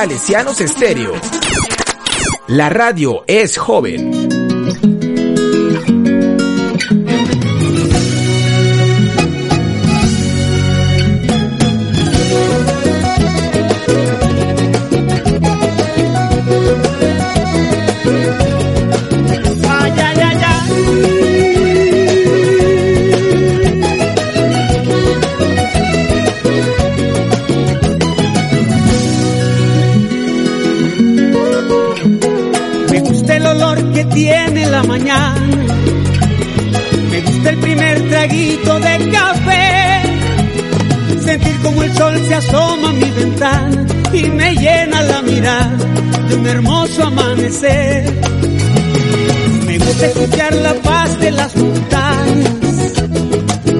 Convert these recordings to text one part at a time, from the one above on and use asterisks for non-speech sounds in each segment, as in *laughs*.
Salesianos Estéreo. La radio es joven. Hermoso amanecer. Me gusta escuchar la paz de las montañas,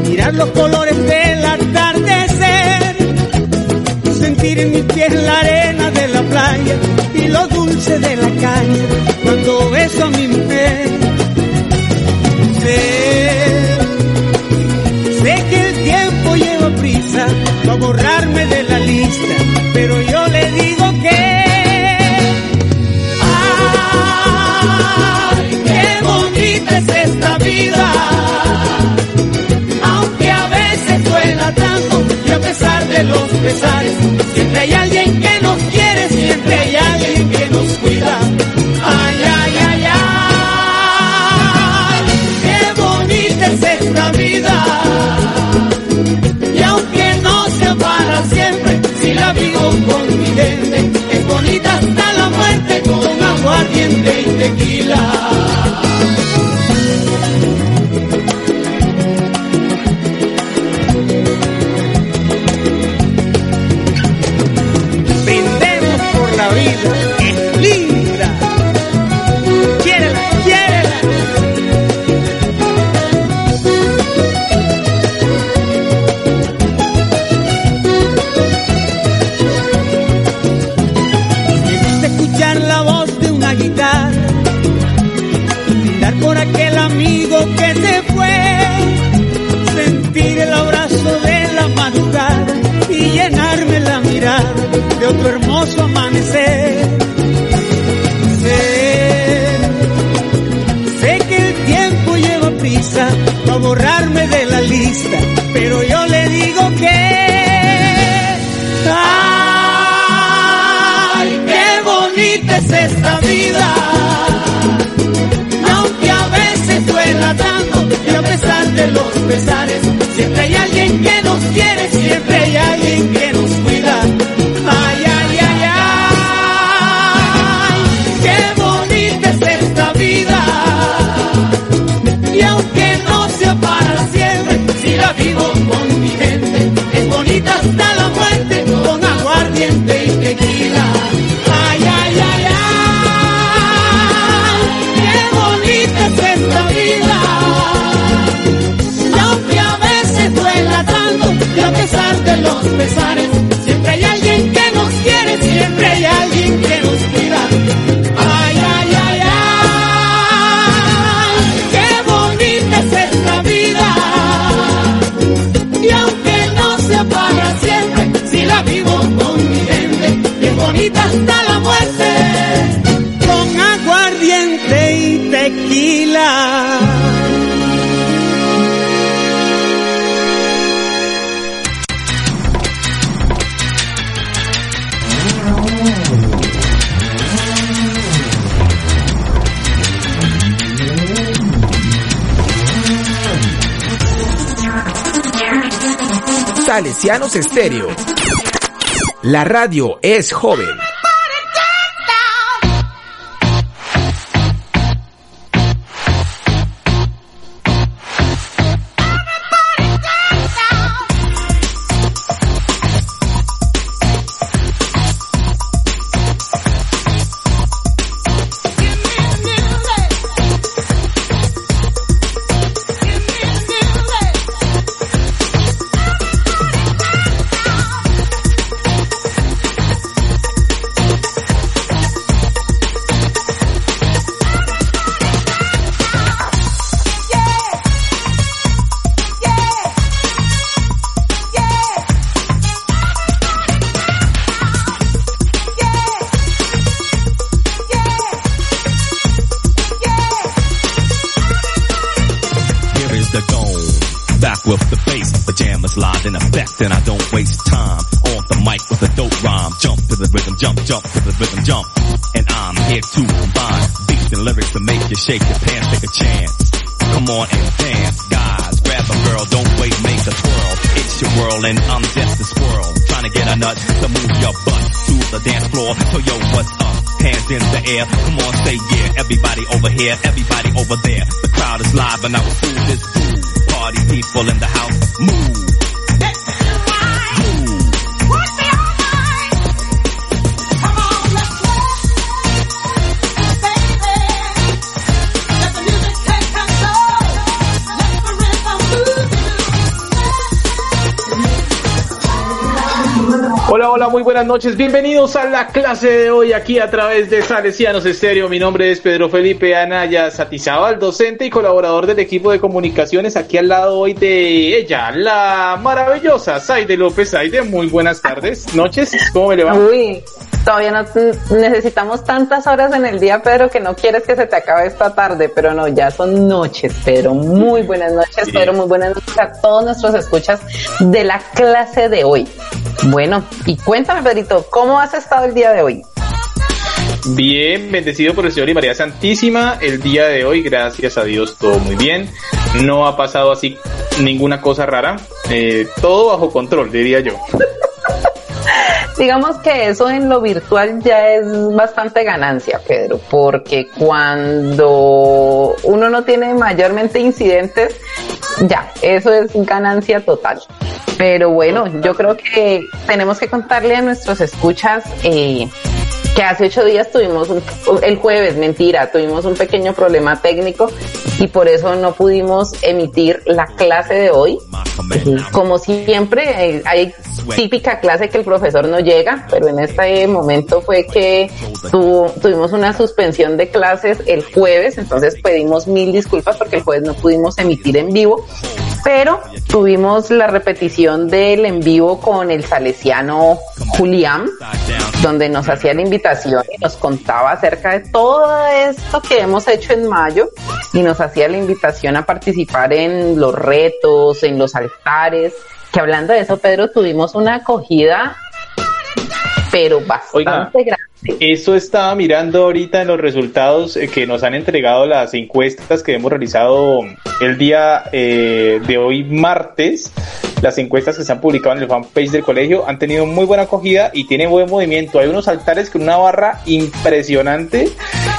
mirar los colores del atardecer, sentir en mis pies la arena de la playa y lo dulce de la caña cuando beso a mi mujer. Sé, sé que el tiempo lleva prisa para borrarme de la lista, bonita es esta vida! Aunque a veces duela tanto y a pesar de los pesares, siempre hay alguien que nos quiere, siempre hay alguien Salesianos Estéreo. La radio es joven. Shake your pants, take a chance. Come on and dance, guys. Grab a girl, don't wait, make a twirl. It's your world and I'm just a squirrel. Trying to get a nut to move your butt to the dance floor. So yo, what's up? Hands in the air. Come on, say yeah. Everybody over here, everybody over there. The crowd is live and I will do this fool. Party people in the house, move. Muy buenas noches. Bienvenidos a la clase de hoy aquí a través de Salesianos Estéreo. Mi nombre es Pedro Felipe Anaya Satizabal, docente y colaborador del equipo de comunicaciones. Aquí al lado hoy de ella, la maravillosa Saide López. Saide, muy buenas tardes, noches. ¿Cómo me le va? Uy, todavía no necesitamos tantas horas en el día, Pedro, que no quieres que se te acabe esta tarde, pero no, ya son noches, Pedro. Muy buenas noches, Pedro. Muy buenas noches a todos nuestros escuchas de la clase de hoy. Bueno, y cuéntame, Pedrito, ¿cómo has estado el día de hoy? Bien, bendecido por el Señor y María Santísima. El día de hoy, gracias a Dios, todo muy bien. No ha pasado así ninguna cosa rara. Eh, todo bajo control, diría yo. Digamos que eso en lo virtual ya es bastante ganancia, Pedro, porque cuando uno no tiene mayormente incidentes, ya, eso es ganancia total. Pero bueno, yo creo que tenemos que contarle a nuestros escuchas eh, que hace ocho días tuvimos un, el jueves, mentira, tuvimos un pequeño problema técnico y por eso no pudimos emitir la clase de hoy. Como siempre, eh, hay típica clase que el profesor no llega, pero en este momento fue que tuvimos una suspensión de clases el jueves, entonces pedimos mil disculpas porque el jueves no pudimos emitir en vivo pero tuvimos la repetición del en vivo con el salesiano Julián, donde nos hacía la invitación y nos contaba acerca de todo esto que hemos hecho en mayo y nos hacía la invitación a participar en los retos, en los altares, que hablando de eso, Pedro, tuvimos una acogida pero bastante grande. Eso estaba mirando ahorita en los resultados eh, que nos han entregado las encuestas que hemos realizado el día eh, de hoy martes. Las encuestas que se han publicado en el fanpage del colegio han tenido muy buena acogida y tienen buen movimiento. Hay unos altares con una barra impresionante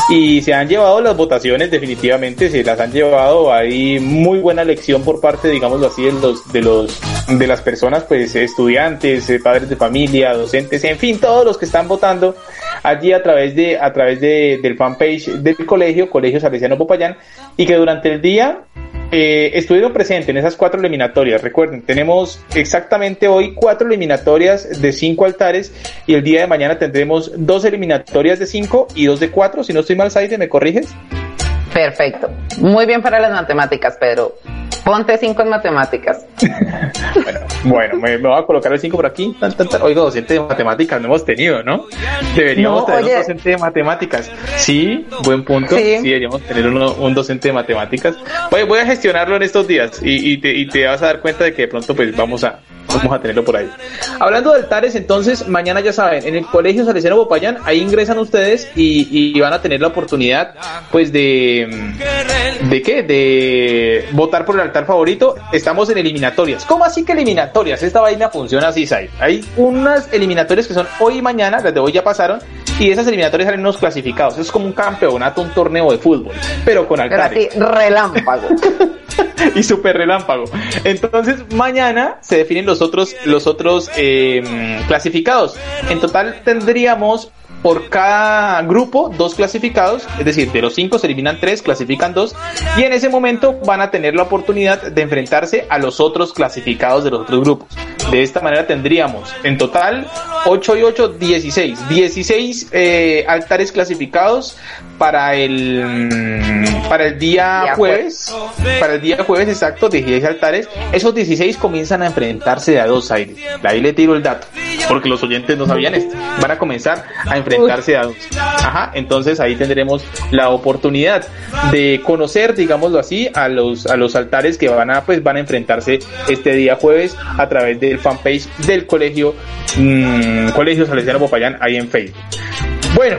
y se han llevado las votaciones definitivamente, se las han llevado. Hay muy buena elección por parte, digámoslo así, de los, de los, de las personas, pues estudiantes, eh, padres de familia, docentes, en fin, todos los que están votando allí a través de, a través de, del fanpage del colegio, Colegio Salesiano Popayán, y que durante el día eh, estuvieron presentes en esas cuatro eliminatorias. Recuerden, tenemos exactamente hoy cuatro eliminatorias de cinco altares y el día de mañana tendremos dos eliminatorias de cinco y dos de cuatro. Si no estoy mal, Saide, ¿me corriges? Perfecto. Muy bien para las matemáticas, Pedro. Ponte 5 en matemáticas. *laughs* bueno, me, voy a colocar el 5 por aquí. Oiga, docente de matemáticas no hemos tenido, ¿no? Deberíamos tener un docente de matemáticas. Sí, buen punto. Sí, deberíamos tener un docente de matemáticas. Voy, voy a gestionarlo en estos días y, te, y te vas a dar cuenta de que de pronto pues vamos a, Vamos a tenerlo por ahí. Hablando de altares, entonces, mañana ya saben, en el Colegio Salesiano Popayán, ahí ingresan ustedes y, y van a tener la oportunidad, pues, de... ¿De qué? De votar por el altar favorito. Estamos en eliminatorias. ¿Cómo así que eliminatorias? Esta vaina funciona así, Sai. Hay unas eliminatorias que son hoy y mañana, las de hoy ya pasaron, y esas eliminatorias salen unos clasificados. Es como un campeonato, un torneo de fútbol, pero con altares. Pero así, relámpago. *laughs* y super relámpago. Entonces, mañana se definen los otros, los otros eh, clasificados. En total tendríamos por cada grupo dos clasificados, es decir, de los cinco se eliminan tres, clasifican dos, y en ese momento van a tener la oportunidad de enfrentarse a los otros clasificados de los otros grupos. De esta manera tendríamos en total 8 y 8, 16. 16 eh, altares clasificados para el mm, para el día, jueves, para el día jueves exacto, 16 altares. Esos 16 comienzan a enfrentarse de a dos aires. Ahí le tiro el dato, porque los oyentes no sabían esto. Van a comenzar a enfrentarse a dos. Ajá, entonces ahí tendremos la oportunidad de conocer, digámoslo así, a los a los altares que van a pues van a enfrentarse este día jueves a través del fanpage del colegio mmm, Colegio Salesiano Popayán ahí en Facebook. Bueno,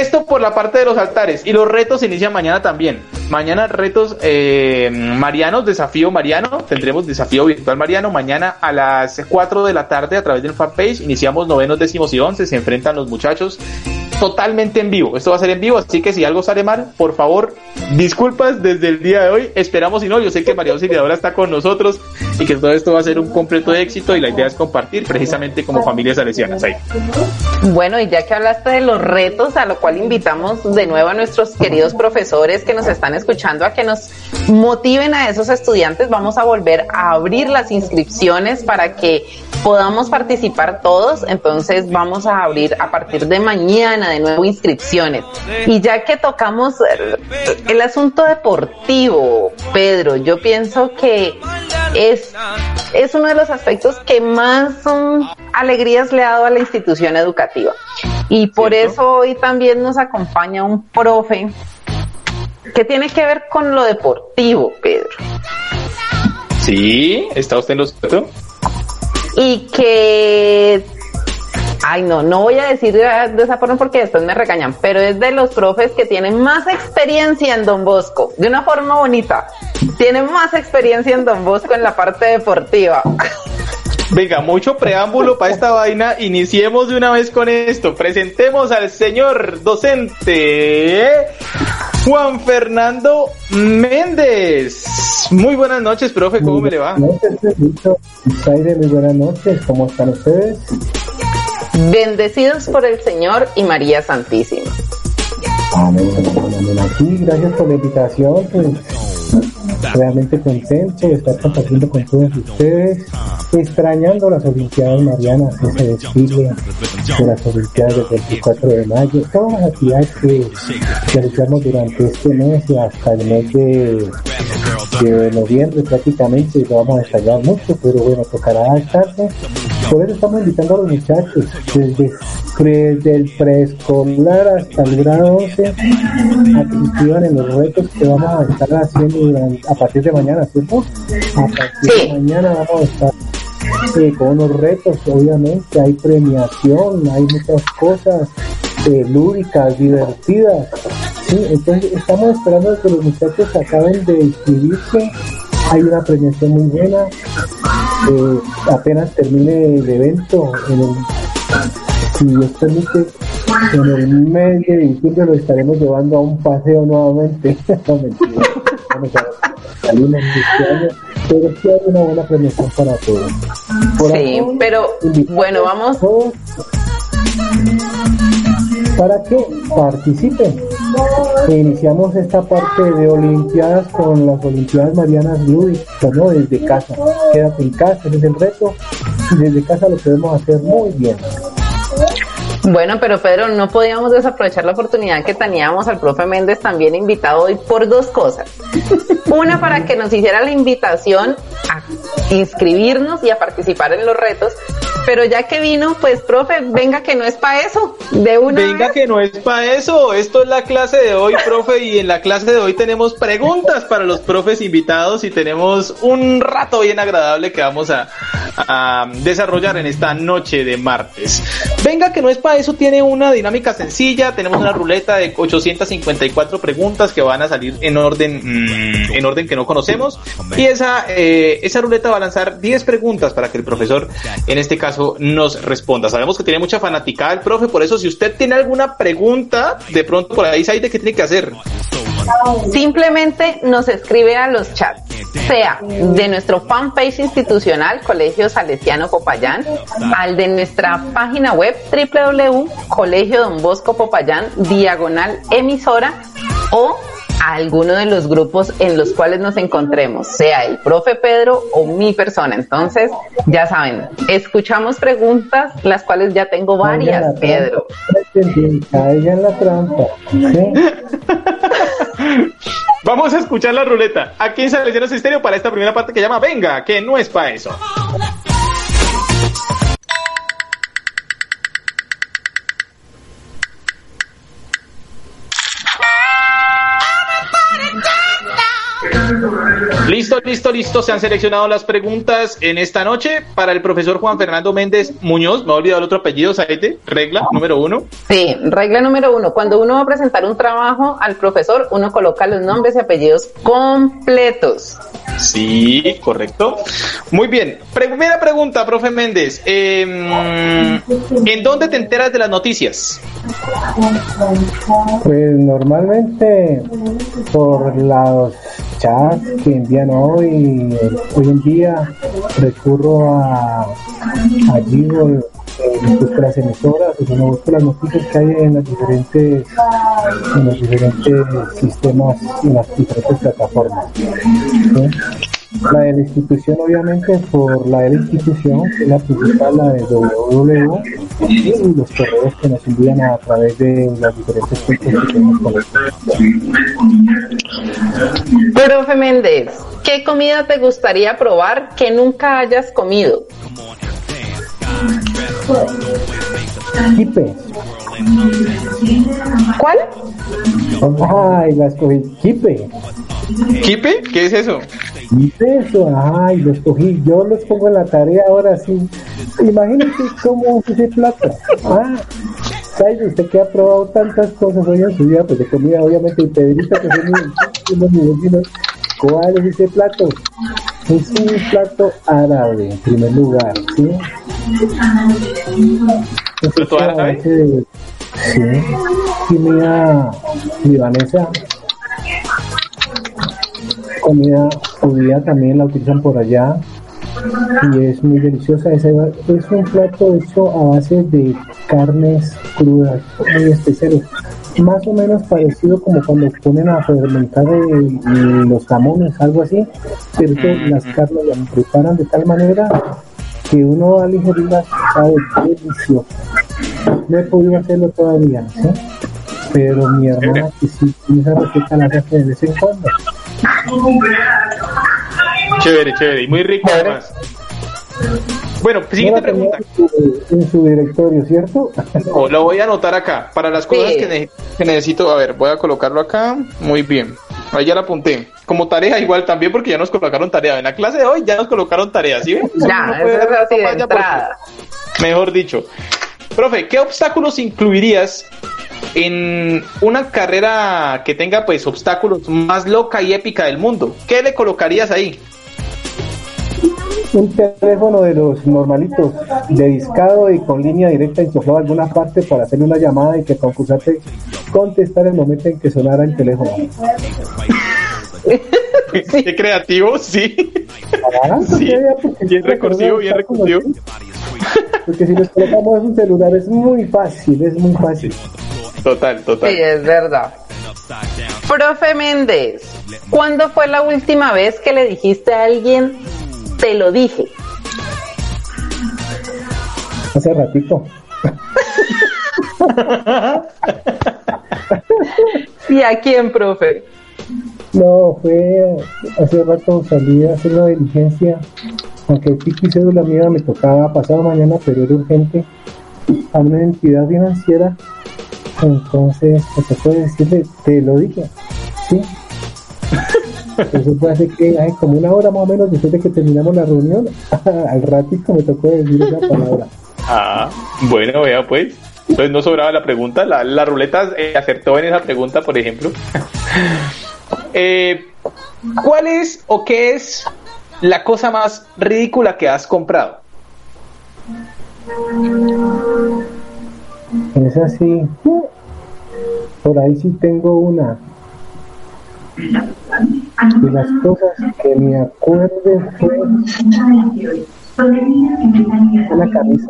esto por la parte de los altares y los retos se inician mañana también. Mañana retos eh, marianos, desafío mariano, tendremos desafío virtual mariano. Mañana a las 4 de la tarde a través del fanpage iniciamos novenos, décimos y once, se enfrentan los muchachos totalmente en vivo. Esto va a ser en vivo, así que si algo sale mal, por favor, disculpas desde el día de hoy. Esperamos y no, yo sé que María Auxiliadora está con nosotros y que todo esto va a ser un completo éxito y la idea es compartir precisamente como familias salesianas ahí. Bueno, y ya que hablaste de los retos, a lo cual invitamos de nuevo a nuestros queridos profesores que nos están escuchando a que nos motiven a esos estudiantes, vamos a volver a abrir las inscripciones para que podamos participar todos. Entonces vamos a abrir a partir de mañana de nuevo inscripciones. Y ya que tocamos el asunto deportivo, Pedro, yo pienso que es, es uno de los aspectos que más um, alegrías le ha dado a la institución educativa. Y por ¿Cierto? eso hoy también nos acompaña un profe que tiene que ver con lo deportivo, Pedro. Sí, ¿está usted en lo cierto? Y que Ay, no, no voy a decir de esa forma porque después me regañan, pero es de los profes que tienen más experiencia en Don Bosco, de una forma bonita. Tienen más experiencia en Don Bosco en la parte deportiva. *laughs* Venga, mucho preámbulo para esta vaina. Iniciemos de una vez con esto. Presentemos al señor docente Juan Fernando Méndez. Muy buenas noches, profe. ¿Cómo me le va? Buenas noches, muy buenas noches. ¿Cómo están ustedes? Bendecidos por el Señor y María Santísima. Amén. Aquí, gracias por la invitación. Pues, realmente contento de estar compartiendo con todos ustedes, extrañando las Olimpiadas Marianas, ese desfile de las Olimpiadas del 24 de mayo, todas las actividades que realizamos durante este mes y hasta el mes de, de noviembre prácticamente, lo vamos a extrañar mucho, pero bueno, tocará adaptarse. Por eso estamos invitando a los muchachos desde, desde el preescolar hasta el grado 11 a que inscriban en los retos que vamos a estar haciendo durante, a partir de mañana, ¿cierto? A partir de mañana vamos a estar eh, con unos retos, obviamente, hay premiación, hay muchas cosas eh, lúdicas, divertidas. Entonces estamos esperando que los muchachos acaben de inscribirse, hay una premiación muy buena, eh, apenas termine el evento, si Dios permite, en el mes de diciembre lo estaremos llevando a un paseo nuevamente. *laughs* no, este año, pero sí hay una buena premiación para todos. Por Sí, pero bueno, vamos. para que participen. Iniciamos esta parte de Olimpiadas con las Olimpiadas Marianas Lúdicas, ¿no? Desde casa. Quédate en casa, ese es el reto. Y desde casa lo podemos hacer muy bien. Bueno, pero Pedro, no podíamos desaprovechar la oportunidad que teníamos al profe Méndez también invitado hoy por dos cosas. *laughs* Una, para que nos hiciera la invitación a inscribirnos y a participar en los retos. Pero ya que vino, pues, profe, venga que no es para eso. De una Venga que no es para eso. Esto es la clase de hoy, profe, y en la clase de hoy tenemos preguntas para los profes invitados y tenemos un rato bien agradable que vamos a, a desarrollar en esta noche de martes. Venga que no es para eso, tiene una dinámica sencilla. Tenemos una ruleta de 854 preguntas que van a salir en orden, mm, en orden que no conocemos. Y esa, eh, esa ruleta va a lanzar 10 preguntas para que el profesor, en este caso, nos responda. Sabemos que tiene mucha fanaticada el profe, por eso si usted tiene alguna pregunta, de pronto por ahí, ¿sabe qué tiene que hacer? Simplemente nos escribe a los chats, sea de nuestro fanpage institucional Colegio Salesiano Popayán, al de nuestra página web www.colegio Don Bosco Popayán, diagonal emisora, o a alguno de los grupos en los cuales nos encontremos, sea el profe Pedro o mi persona. Entonces, ya saben, escuchamos preguntas, las cuales ya tengo varias, Pedro. Caiga en la trampa. ¿sí? *laughs* Vamos a escuchar la ruleta aquí en Salesianos Estéreo para esta primera parte que llama Venga, que no es para eso. Listo, listo, listo. Se han seleccionado las preguntas en esta noche para el profesor Juan Fernando Méndez Muñoz. Me he olvidado el otro apellido, Saete. Regla número uno. Sí, regla número uno. Cuando uno va a presentar un trabajo al profesor, uno coloca los nombres y apellidos completos. Sí, correcto. Muy bien. Primera pregunta, profe Méndez. Eh, ¿En dónde te enteras de las noticias? Pues normalmente por los chats que envían hoy, hoy en día recurro a, a Gmail, eh, las emisoras, sea, no busco las noticias que hay en las diferentes, en los diferentes sistemas, en las diferentes plataformas. La de la institución, obviamente, por la de la institución, que es la principal, la de www, y los correos que nos envían a través de las diferentes fuentes que tenemos conectadas. Profe Méndez, ¿qué comida te gustaría probar que nunca hayas comido? Kipe. ¿Cuál? Ay, la escogí. Kipe. ¿Kipe? ¿Qué es eso? Kipe, eso. Ay, lo escogí. Yo los pongo en la tarea ahora sí. Imagínate cómo es ese plato. Ah, ¿sabes? Usted que ha probado tantas cosas hoy en su vida, pues de comida, obviamente, y Pedrito, que es mi, uno de mis vecinos, ¿cuál es ese plato? Es un plato árabe, en primer lugar, ¿sí? Es ¿Plato a árabe? base de- Sí, comida libanesa, comida judía también la utilizan por allá y es muy deliciosa. Es, es un plato hecho a base de carnes crudas, muy especiales. Más o menos parecido como cuando ponen a fermentar los jamones, algo así, pero que las carnes las preparan de tal manera que uno al ingerirlas sabe delicioso. No he podido hacerlo todavía, ¿sí? pero mi hermana que sí esa receta la hace de vez en cuando. Chévere, chévere. Y muy rico además. Bueno, No siguiente pregunta. en su, directorio, ¿cierto? No, lo voy a anotar acá. Para las cosas Sí. que, ne- que necesito. A ver, voy a colocarlo acá. Muy bien. Ahí ya la apunté. Como tarea igual también porque ya nos colocaron tarea. En la clase de hoy ya nos colocaron tarea, ¿sí ven? Ya, no puede así de entrada. Mejor dicho. Profe, ¿qué obstáculos incluirías en una carrera que tenga pues obstáculos más loca y épica del mundo? ¿Qué le colocarías ahí? Un teléfono de los normalitos, de discado y con línea directa insuflado a alguna parte para hacerle una llamada y que el concursante contestar el momento en que sonara el teléfono. *laughs* Qué creativo, sí. Ah, Sí, bien recursivo, bien recursivo. Porque si nos colocamos un celular es muy fácil, es muy fácil. Total, total. Sí, es verdad. Profe Méndez, ¿cuándo fue la última vez que le dijiste a alguien, te lo dije? Hace ratito. *laughs* ¿Y a quién, profe? No, fue hace rato salí a hacer una diligencia aunque el pico y cédula mía me tocaba pasado mañana, pero era urgente a una entidad financiera, entonces se puede decirle, te lo dije, ¿sí? Eso fue hace que, ay, como una hora más o menos después de que terminamos la reunión, *laughs* al ratito me tocó decir esa palabra. Ah, bueno, vea pues. Entonces no sobraba la pregunta. La, la ruleta eh, acertó en esa pregunta, por ejemplo. *laughs* Eh, ¿Cuál es o qué es la cosa más ridícula que has comprado? Es así. Por ahí sí tengo una. De las cosas que me acuerdo fue una camisa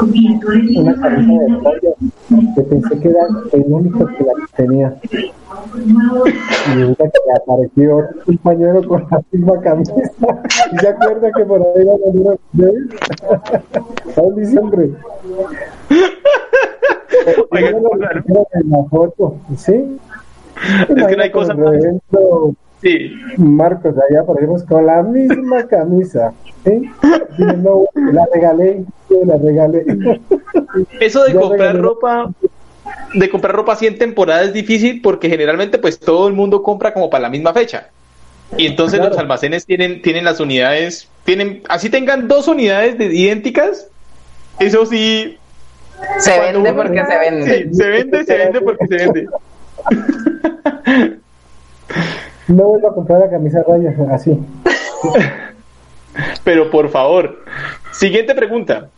una camisa de playa que pensé que era el único que la tenía. Y resulta que apareció otro compañero con la misma camisa. ¿Y se acuerda que por ahí salieron de él? ¿Sabes diciembre? Oiga, en la foto, ¿sí? Es que no hay cosa más. Sí. Marcos, allá aparecemos con la misma camisa. no, la regalé, la regalé. Eso de comprar regalé. ropa, de comprar ropa así en temporada es difícil porque generalmente pues todo el mundo compra como para la misma fecha. Y entonces Claro. los almacenes tienen, tienen las unidades, tienen, así tengan dos unidades de idénticas, eso sí, Se vende uno- porque se vende. sí, se vende, se vende porque se vende. *laughs* No vuelvo a comprar la camisa rayas así. *laughs* Pero por favor, siguiente pregunta.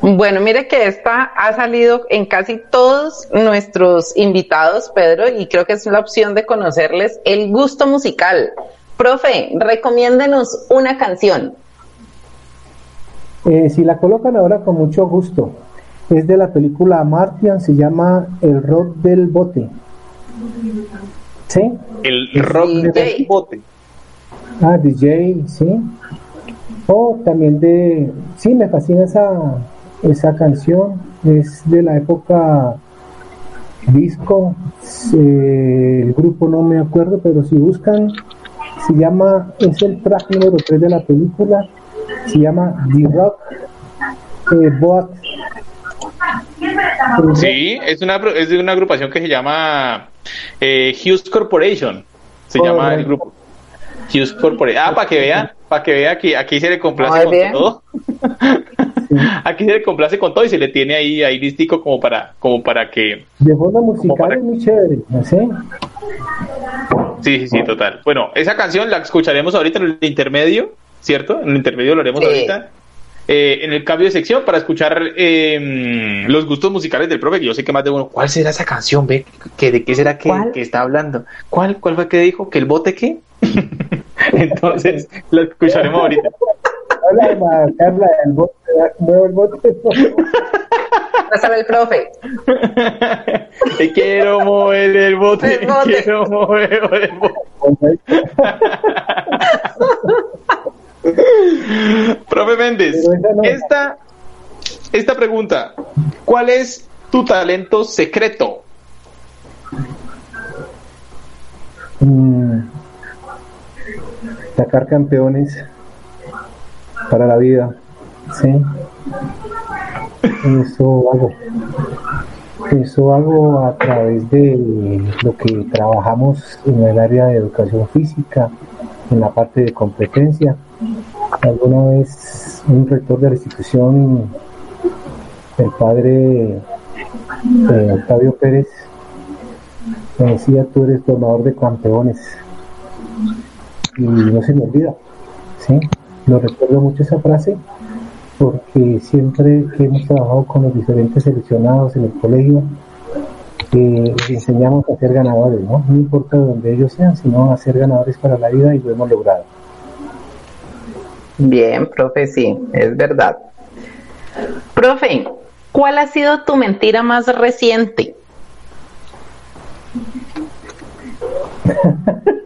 Bueno, mire que esta ha salido en casi todos nuestros invitados, Pedro, y creo que es la opción de conocerles el gusto musical. Profe, recomiéndenos una canción. Eh, si la colocan ahora con mucho gusto. Es de la película Martian, se llama El Rock del Bote. ¿Sí? El rock DJ. del bote. Ah, DJ, sí. O también de... Sí, me fascina esa, esa canción. Es de la época disco. eh, el grupo no me acuerdo, pero si buscan, se llama... Es el track número 3 de la película. Se llama The Rock eh, Boat. Sí, es una, es de una agrupación que se llama eh, Hughes Corporation. Se llama el grupo. Hughes Corporation. Ah, para que vea, para que vea que aquí se le complace Muy con bien. todo. *laughs* aquí se le complace con todo y se le tiene ahí, ahí listico como para, como para que. De forma musical para- es muy chévere, ¿no sé? Sí, sí, sí, total. Bueno, esa canción la escucharemos ahorita en el intermedio, ¿cierto? En el intermedio lo haremos Sí. ahorita. Eh, en el cambio de sección para escuchar eh, los gustos musicales del profe, que yo sé que más de uno, ¿cuál será esa canción? ¿Ve? ¿Que, ¿De qué será que, que está hablando? ¿Cuál, ¿Cuál fue que dijo? ¿Que el bote qué? *laughs* Entonces, la escucharemos ahorita. Hola, Carla, el bote, el bote. Pásame el profe. *laughs* Te quiero mover el bote, El bote. quiero mover el bote. *laughs* *laughs* Profe Méndez, no. esta, esta pregunta, ¿cuál es tu talento secreto? Mm, sacar campeones para la vida, sí. Eso hago. Eso hago a través de lo que trabajamos en el área de educación física, en la parte de competencia. Alguna vez un rector de la institución, el padre eh, Octavio Pérez, me decía, tú eres formador de campeones. Y no se me olvida, ¿sí? Lo recuerdo mucho esa frase porque siempre que hemos trabajado con los diferentes seleccionados en el colegio, eh, les enseñamos a ser ganadores, ¿no? No importa donde ellos sean, sino a ser ganadores para la vida y lo hemos logrado. Bien, profe, sí, es verdad. Profe, ¿cuál ha sido tu mentira más reciente? *laughs*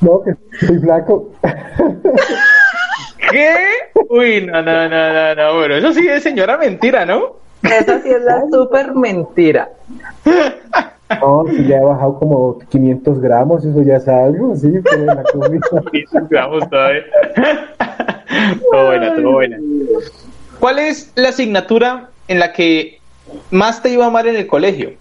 No, que soy flaco. *laughs* ¿Qué? Uy, no, no, no, no, no, bueno, eso sí es señora mentira, ¿no? Esa sí es la súper mentira. *laughs* No, si ya he bajado como 500 gramos, eso ya es algo, sí, pero en la comida. 500 gramos todavía. todo buena, todo buena. ¿Cuál es la asignatura en la que más te iba mal en el colegio?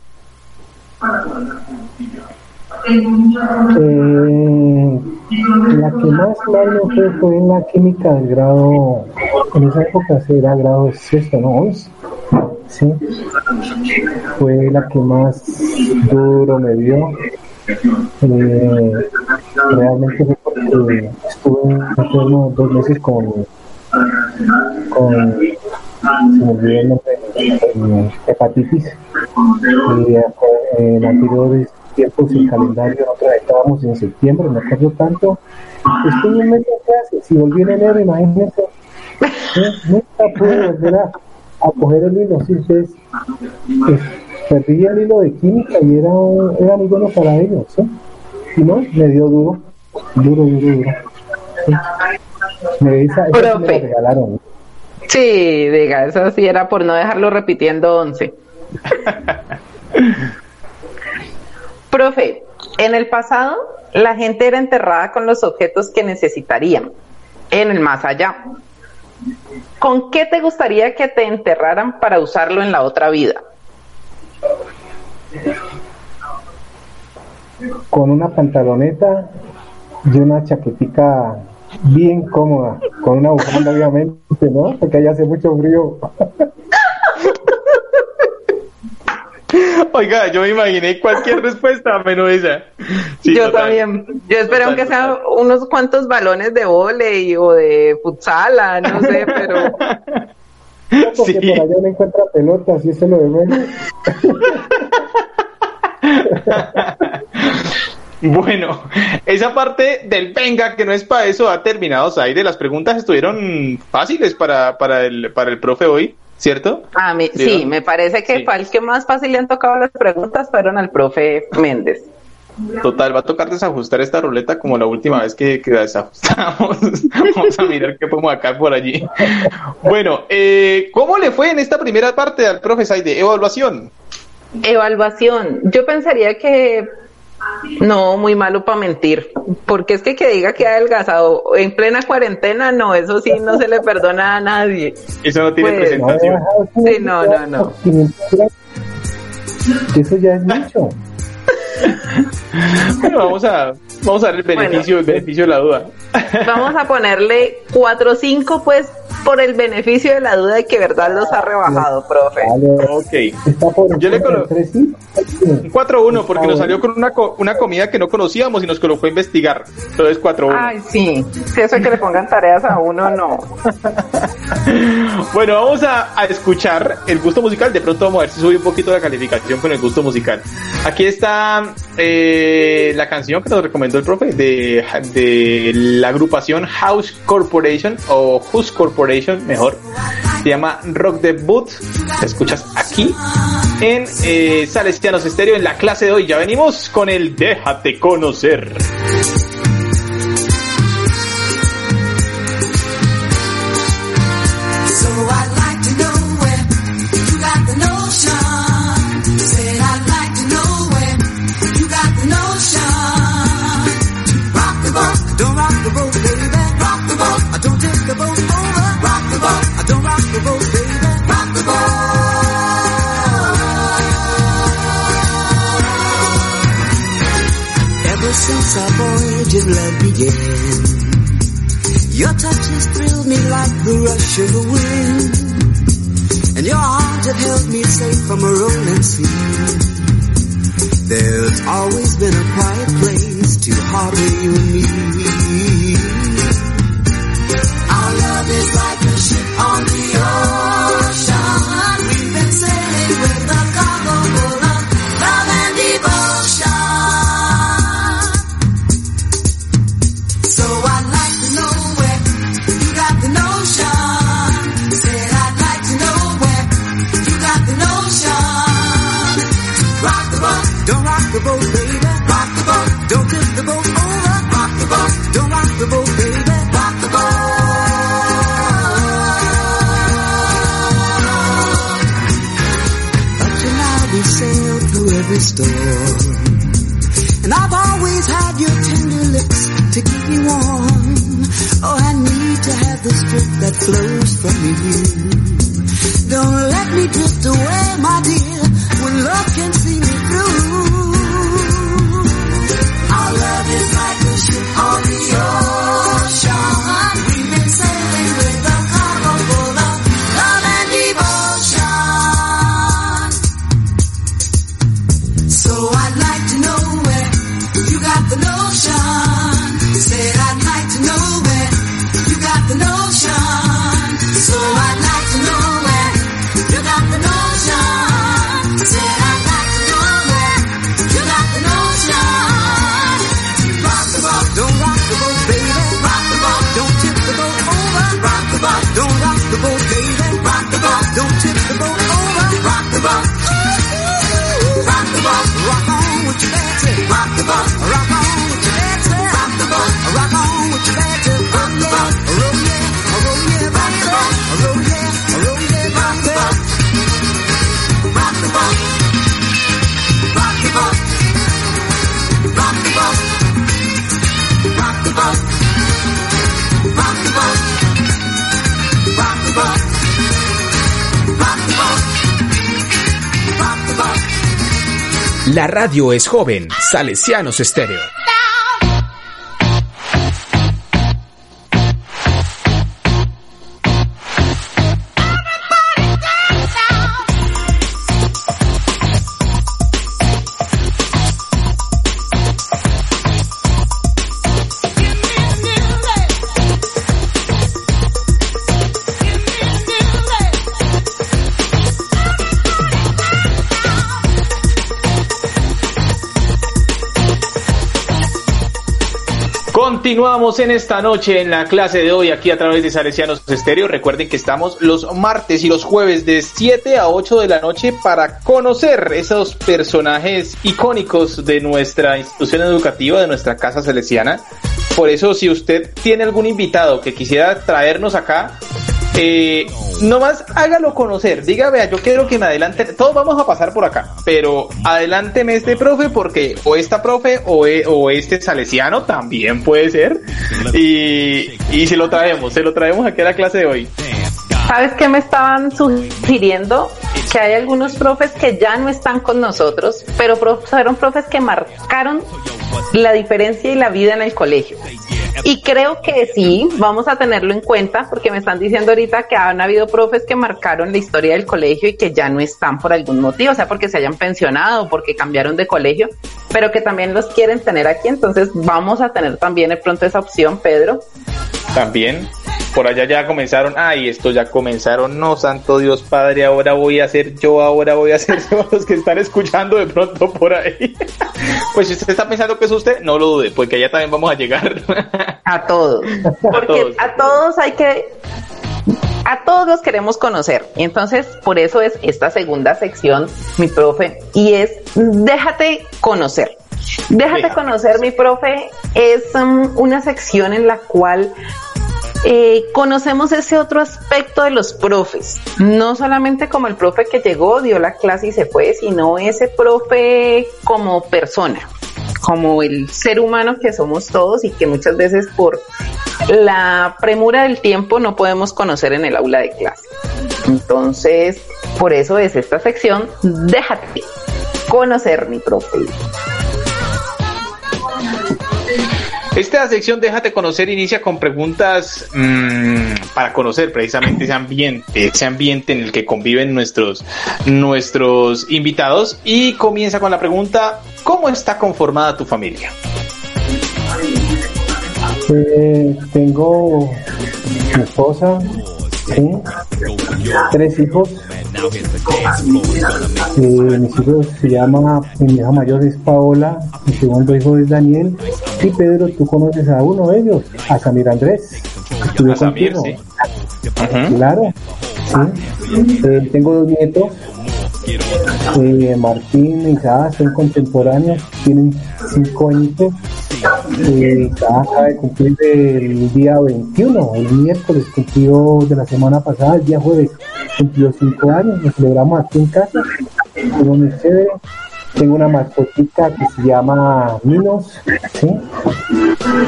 Eh, la que más mal me fue fue en la química del grado, en esa época se era grado de sexto, ¿no? Once. Sí. Fue la que más duro me dio. Eh, realmente fue porque estuve enfermo dos meses con, con eh, hepatitis. Y eh, en anteriores tiempos el calendario nosotros estábamos en septiembre, me acuerdo tanto. Estuve un mes en clases y volví en enero, imagínense. ¿eh? *laughs* Nunca pude volver a, a coger el hilo, sí, entonces pues, perdí el hilo de química y era, era muy bueno para ellos, ¿sí? Y no, me dio duro, duro, duro, duro. ¿sí? Me, esa, esa sí me la regalaron. Sí, diga, eso sí era por no dejarlo repitiendo 11. *laughs* Profe, en el pasado la gente era enterrada con los objetos que necesitarían en el más allá. ¿Con qué te gustaría que te enterraran para usarlo en la otra vida? con una pantaloneta y una chaquetica bien cómoda, con una bufanda obviamente, ¿no? Porque allá hace mucho frío. Oiga, yo me imaginé cualquier *laughs* respuesta menos esa. Sí, Yo total. también. Yo espero Total, que sean total. unos cuantos balones de volei o de futsala, no sé, pero Porque Sí. por allá uno encuentra pelotas y eso es lo de menos. *laughs* Bueno, esa parte del venga, que no es para eso, ha terminado, Zaire. Las preguntas estuvieron fáciles para, para, el, para el profe hoy, ¿cierto? a mí Sí, me parece que Sí. fue el que más fácil le han tocado las preguntas fueron al profe Méndez. Total, va a tocar desajustar esta ruleta como la última vez que, que la desajustamos. *laughs* Vamos a mirar qué podemos acá por allí. Bueno, eh, ¿cómo le fue en esta primera parte al profe Zaide? Evaluación. Evaluación. Yo pensaría que no, muy malo para mentir, porque es que que diga que ha adelgazado en plena cuarentena, no, eso sí no se le perdona a nadie. Eso no tiene Pues, presentación. Sí, no, no, no. 500 gramos. Eso ya es mucho. *laughs* Bueno, vamos a, vamos a dar el beneficio, el beneficio de la duda. Vamos a ponerle 4 o 5 pues por el beneficio de la duda de que verdad los ha rebajado, profe. Ok. Yo le encima colo- de tres, sí. Un 4-1 porque nos salió con una, co- una comida que no conocíamos y nos colocó a investigar. Entonces 4-1. Ay, sí, si eso de que le pongan tareas a uno, no. *laughs* Bueno, vamos a, a escuchar el gusto musical. De pronto vamos a ver si sube un poquito la calificación con el gusto musical. Aquí está eh, la canción que nos recomendó el profe de, de la agrupación House Corporation o House Corporation, mejor. Se llama Rock the Boot. Escuchas aquí en eh, Salesianos Estéreo en la clase de hoy. Ya venimos con el Déjate conocer. The La radio es joven. Salesianos Estéreo. Continuamos en esta noche en la clase de hoy aquí a través de Salesianos Estéreo. Recuerden que estamos los martes y los jueves de 7 a 8 de la noche para conocer esos personajes icónicos de nuestra institución educativa, de nuestra casa salesiana. Por eso, si usted tiene algún invitado que quisiera traernos acá, eh, nomás hágalo conocer. Diga, vea, yo quiero que me adelante. Todos vamos a pasar por acá, pero adelánteme este profe porque o esta profe o, e- o este salesiano también puede ser. Y, y se lo traemos, se lo traemos aquí a la clase de hoy. ¿Sabes qué me estaban sugiriendo? Que hay algunos profes que ya no están con nosotros, pero fueron profes que marcaron la diferencia y la vida en el colegio. Y creo que sí, vamos a tenerlo en cuenta, porque me están diciendo ahorita que han habido profes que marcaron la historia del colegio y que ya no están por algún motivo, o sea, porque se hayan pensionado, porque cambiaron de colegio, pero que también los quieren tener aquí, entonces vamos a tener también de pronto esa opción, Pedro. También. Por allá ya comenzaron, ay, esto ya comenzaron, no, santo Dios Padre, ahora voy a ser yo, ahora voy a ser *laughs* yo, los que están escuchando de pronto por ahí. *laughs* Pues si usted está pensando que es usted, no lo dude, porque allá también vamos a llegar. A todos. *laughs* Porque todos. a todos hay que a todos los queremos conocer. Y entonces, por eso es esta segunda sección, mi profe, y es déjate conocer. Déjate conocer, mi profe, es um, una sección en la cual eh, conocemos ese otro aspecto de los profes. No solamente como el profe que llegó, dio la clase y se fue, sino ese profe como persona, como el ser humano que somos todos y que muchas veces por la premura del tiempo no podemos conocer en el aula de clase. Entonces, por eso es esta sección, déjate conocer, mi profe. Esta sección Déjate conocer inicia con preguntas mm, para conocer precisamente ese ambiente, ese ambiente en el que conviven nuestros, nuestros invitados y comienza con la pregunta ¿Cómo está conformada tu familia? Eh, tengo mi esposa, tres hijos. Eh, mis hijos se llama, mi hija mayor es Paola, mi segundo hijo es Daniel. Y Pedro, tú conoces a uno de ellos, a Samir Andrés. Estudió contigo. sí. Claro, sí. Eh, tengo dos nietos, eh, Martín e Isaac, son contemporáneos, tienen cinco añitos. Eh, acaba de cumplir el día 21, el miércoles cumplió de la semana pasada, el día jueves cumplió cinco años, lo celebramos aquí en casa, estuvo muy chévere. Tengo una mascotica que se llama Minos, ¿sí?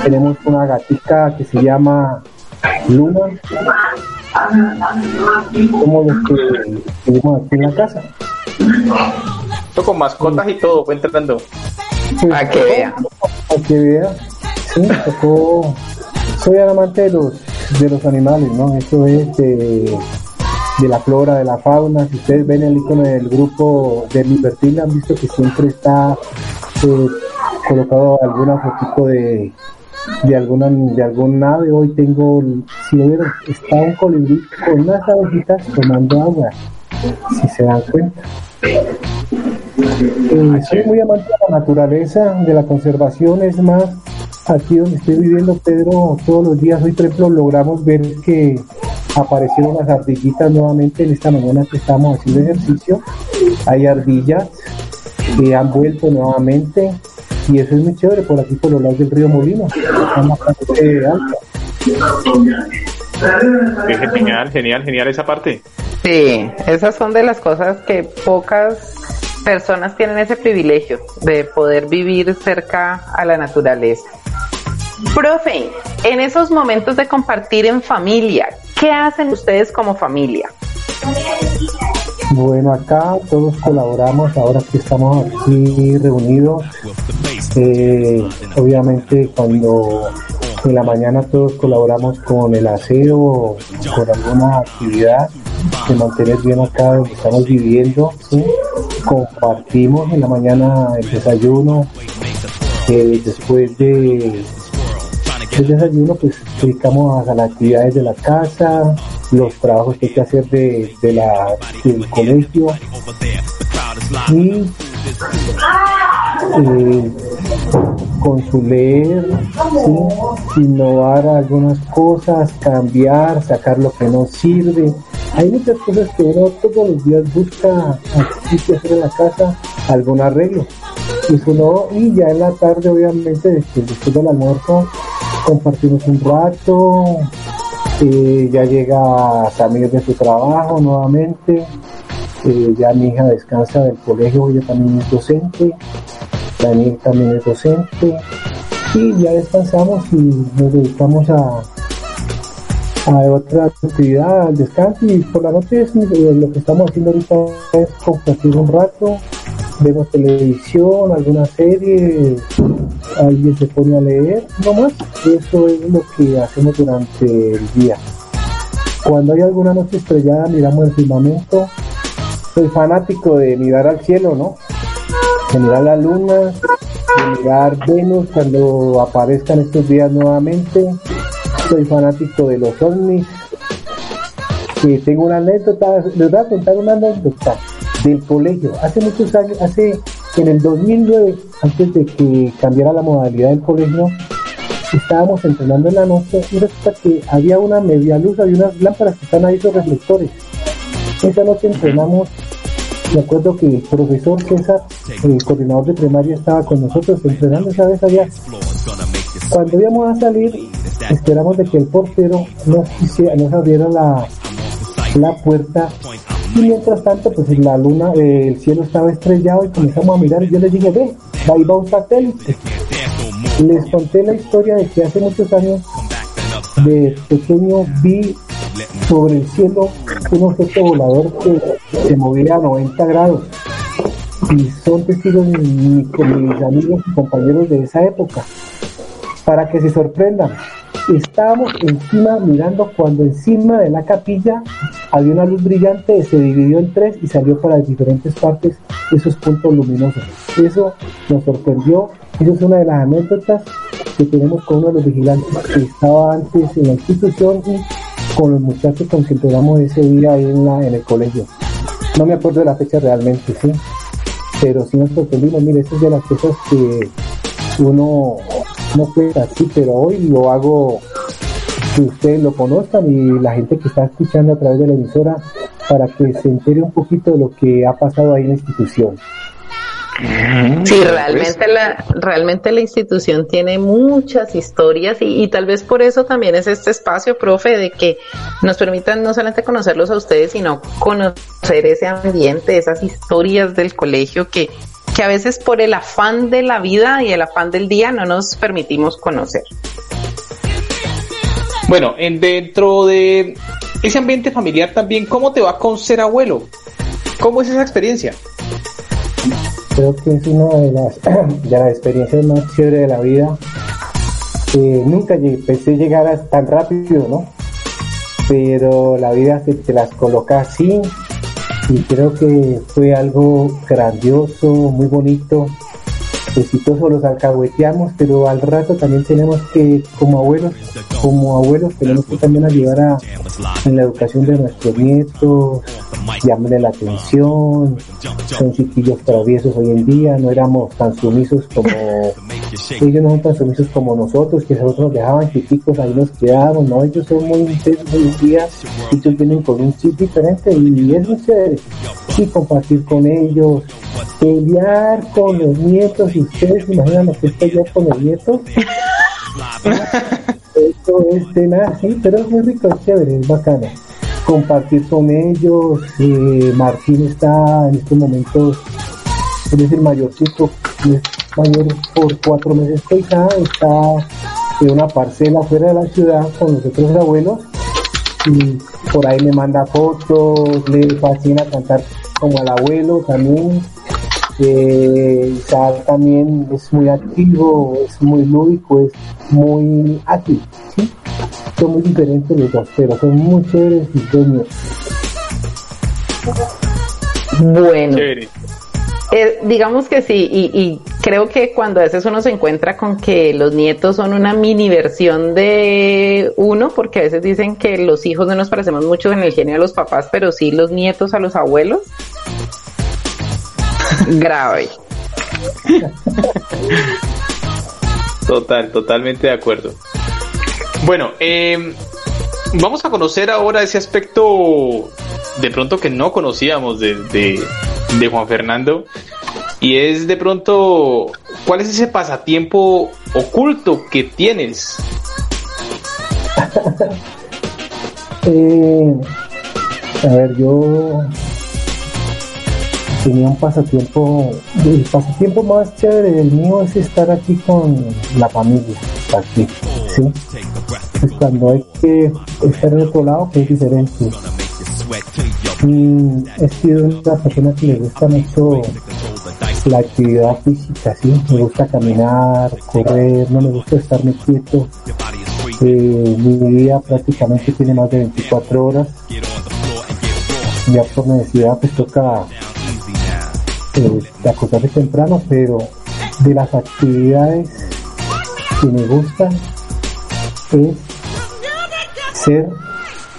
Tenemos una gatica que se llama Luna, como los que vivimos aquí en la casa. Esto con mascotas y todo, fue entrando. Para que vea. Que vea, sí, tocó, soy amante de los, de los animales, ¿no? Eso es de, la flora, de la fauna. Si ustedes ven el icono del grupo de mi perfil, han visto que siempre está eh, colocado alguna fotito de, de alguna de algún nave. Hoy tengo, si lo vieron, está un colibrí con unas abejitas tomando agua, si se dan cuenta. Eh, soy muy amante de la naturaleza, de la conservación, es más, aquí donde estoy viviendo, Pedro, todos los días, hoy por ejemplo logramos ver que aparecieron las ardillitas nuevamente en esta mañana que estamos haciendo ejercicio, hay ardillas que han vuelto nuevamente y eso es muy chévere por aquí por los lados del río. Qué genial, genial, genial esa parte. Sí, esas son de las cosas que pocas personas tienen ese privilegio de poder vivir cerca a la naturaleza. Profe, en esos momentos de compartir en familia, ¿qué hacen ustedes como familia? Bueno, acá todos colaboramos, ahora que estamos aquí reunidos, eh, obviamente cuando en la mañana todos colaboramos con el aseo, con alguna actividad de mantener bien acá donde estamos viviendo, ¿sí? Compartimos en la mañana el desayuno, después de el desayuno pues dedicamos a las actividades de la casa, los trabajos que hay que hacer de, de la, del colegio y eh, con ¿sí? innovar algunas cosas, cambiar, sacar lo que no sirve. Hay muchas cosas que uno todos los días busca aquí hacer en la casa, algún arreglo. Y, eso no, y ya en la tarde, obviamente, después, después del almuerzo, compartimos un rato, eh, ya llega Samir de su trabajo nuevamente, eh, ya mi hija descansa del colegio, ella también es docente, Daniel también es docente, y ya descansamos y nos dedicamos a, a otra actividad, al descanso, y por la noche es, eh, lo que estamos haciendo ahorita es compartir un rato, vemos televisión, alguna serie, alguien se pone a leer, no más, eso es lo que hacemos durante el día. Cuando hay alguna noche estrellada miramos el firmamento, soy fanático de mirar al cielo, ¿no? De mirar la luna, de mirar Venus cuando aparezcan estos días nuevamente, soy fanático de los ovnis, que tengo una anécdota, les voy a contar una anécdota del colegio. Hace muchos años, hace en el 2009, antes de que cambiara la modalidad del colegio, estábamos entrenando en la noche y resulta que había una media luz, había unas lámparas que están ahí, esos reflectores. Esa noche entrenamos, me acuerdo que el profesor César, el coordinador de primaria, estaba con nosotros entrenando esa vez allá. Cuando íbamos a salir, esperamos de que el portero nos, abriera la, la puerta. Y mientras tanto pues la luna eh, el cielo estaba estrellado y comenzamos a mirar. Y yo les dije ve ahí va un satélite les conté la historia de que hace muchos años de pequeño vi sobre el cielo un objeto volador que se movía a 90 grados. Y son testigos mis amigos y compañeros de esa época para que se sorprendan estábamos encima mirando cuando encima de la capilla había una luz brillante, se dividió en tres y salió para diferentes partes esos puntos luminosos. Eso nos sorprendió, eso es una de las anécdotas que tenemos con uno de los vigilantes que estaba antes en la institución y con los muchachos con quien pegamos ese día ahí en, la, en el colegio. No me acuerdo de la fecha realmente, sí, pero sí nos sorprendimos, mire, eso es de las cosas que uno no puede así, pero hoy lo hago que ustedes lo conozcan y la gente que está escuchando a través de la emisora para que se entere un poquito de lo que ha pasado ahí en la institución. Sí, realmente la, realmente la institución tiene muchas historias y, y tal vez por eso también es este espacio, profe, de que nos permitan no solamente conocerlos a ustedes, sino conocer ese ambiente, esas historias del colegio que que a veces por el afán de la vida y el afán del día no nos permitimos conocer. Bueno, en dentro de ese ambiente familiar también, ¿cómo te va con ser abuelo? ¿Cómo es esa experiencia? Creo que es una de las, *clears throat* de las experiencias más chéveres de la vida. Eh, nunca llegué- pensé llegar a tan rápido, ¿no? Pero la vida te, te las coloca así y creo que fue algo grandioso, muy bonito, exitoso, los alcahueteamos, pero al rato también tenemos que, como abuelos, como abuelos tenemos que también ayudar a, en la educación de nuestros nietos, llamarle la atención, son chiquillos traviesos hoy en día, no éramos tan sumisos como ellos no son tan sumisos como nosotros, que nosotros nos dejaban chiquitos, ahí nos quedábamos, no, ellos son muy intensos hoy día, ellos vienen con un chip diferente y es muy chévere, y compartir con ellos, pelear con los nietos, y ustedes imaginan lo que es pelear con los nietos, *laughs* esto es de nada, sí, pero es muy rico, es chévere, es bacano. Compartir con ellos, eh, Martín está en estos momentos, él es el mayorcito, mayor por cuatro meses que hija, está en una parcela fuera de la ciudad con los otros abuelos y por ahí me manda fotos, le fascina cantar como al abuelo también. Eh, Isaac también es muy activo, es muy lúdico, es muy ágil, ¿sí? Son muy diferentes los dos, pero son muy chéveres y sueños. Bueno, Chévere. eh, digamos que sí, y, y creo que cuando a veces uno se encuentra con que los nietos son una mini versión de uno, porque a veces dicen que los hijos no nos parecemos mucho en el genio de los papás, pero sí los nietos a los abuelos. Grave. Total, totalmente de acuerdo. Bueno, eh, vamos a conocer ahora ese aspecto de pronto que no conocíamos de, de, de Juan Fernando y es de pronto cuál es ese pasatiempo oculto que tienes. *laughs* Eh, a ver, yo tenía un pasatiempo, el pasatiempo más chévere del mío es estar aquí con la familia, aquí, ¿sí? Pues cuando hay que estar en otro lado, que es diferente. Mm, he sido una persona que le gusta mucho la actividad física, ¿sí? Me gusta caminar, correr, no me gusta estarme quieto. Eh, mi vida prácticamente tiene más de 24 horas. Ya por necesidad pues toca eh, acostarse temprano, pero de las actividades que me gustan es ser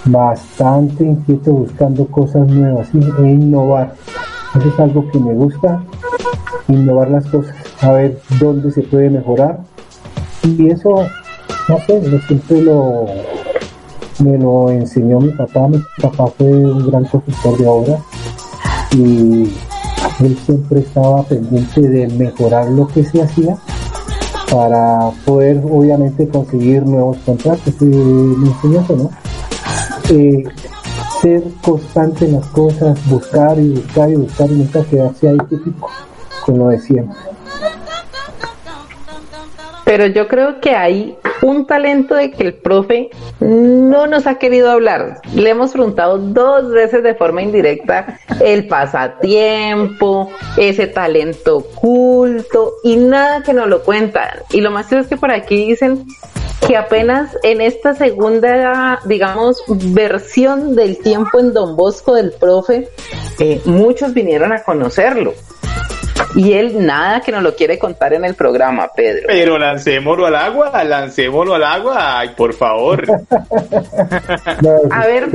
bastante inquieto buscando cosas nuevas ¿sí? e innovar. Eso es algo que me gusta, innovar las cosas, a ver dónde se puede mejorar. Y eso, no sé, yo siempre lo, me lo enseñó mi papá. Mi papá fue un gran constructor de obras y él siempre estaba pendiente de mejorar lo que se hacía para poder obviamente conseguir nuevos contratos y me enseñó eso, ¿no? Eh, ser constante en las cosas, buscar y buscar y buscar y nunca quedarse ahí típico con lo de siempre. Pero yo creo que hay un talento de que el profe no nos ha querido hablar. Le hemos preguntado dos veces de forma indirecta el pasatiempo, ese talento oculto y nada que nos lo cuentan. Y lo más cierto es que por aquí dicen que apenas en esta segunda, digamos, versión del tiempo en Don Bosco del profe, eh, muchos vinieron a conocerlo. Y él nada que nos lo quiere contar en el programa, Pedro. Pero lancémoslo al agua, lancémoslo al agua, ay, por favor. *laughs* No, *laughs* A ver. *laughs*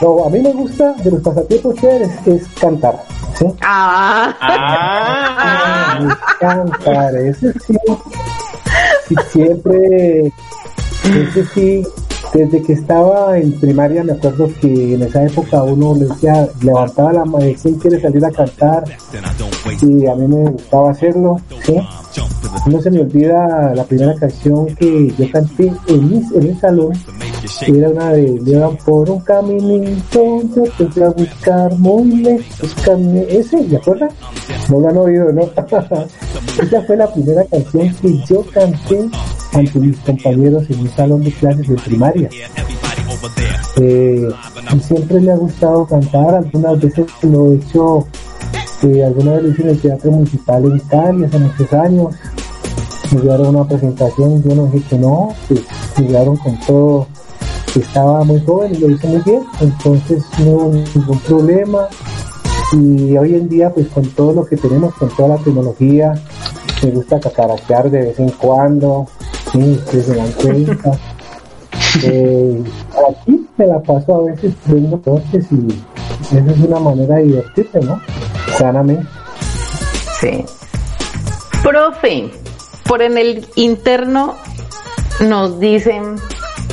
No, a mí me gusta de los pasatiempos chéveres es cantar. ¿sí? Ah, Ah, cantar, ese sí. sí, siempre, ese sí, desde que estaba en primaria me acuerdo que en esa época uno decía, levantaba la mano, ¿quién quiere salir a cantar? Y a mí me gustaba hacerlo. No se me olvida la primera canción que yo canté en, mi, en el salón, era una de llevan por un caminito, yo te voy a buscar muy lejos, ese, ¿de acuerdas? No lo han oído, ¿no? *laughs* Esa fue la primera canción que yo canté ante mis compañeros en un salón de clases de primaria. Eh, y siempre me ha gustado cantar, algunas veces lo he hecho, eh, alguna vez lo hice en el Teatro Municipal en Cali hace muchos años. Me llevaron una presentación, yo no dije que no, pues me con todo, estaba muy joven y lo hice muy bien, entonces no hubo ningún problema. Y hoy en día, pues con todo lo que tenemos, con toda la tecnología, me gusta cacaraquear de vez en cuando, ustedes se dan cuenta. *laughs* Eh, aquí me la paso a veces viendo noches y esa es una manera de divertirse, ¿no? Sanamente. Sí. Profe, por en el interno nos dicen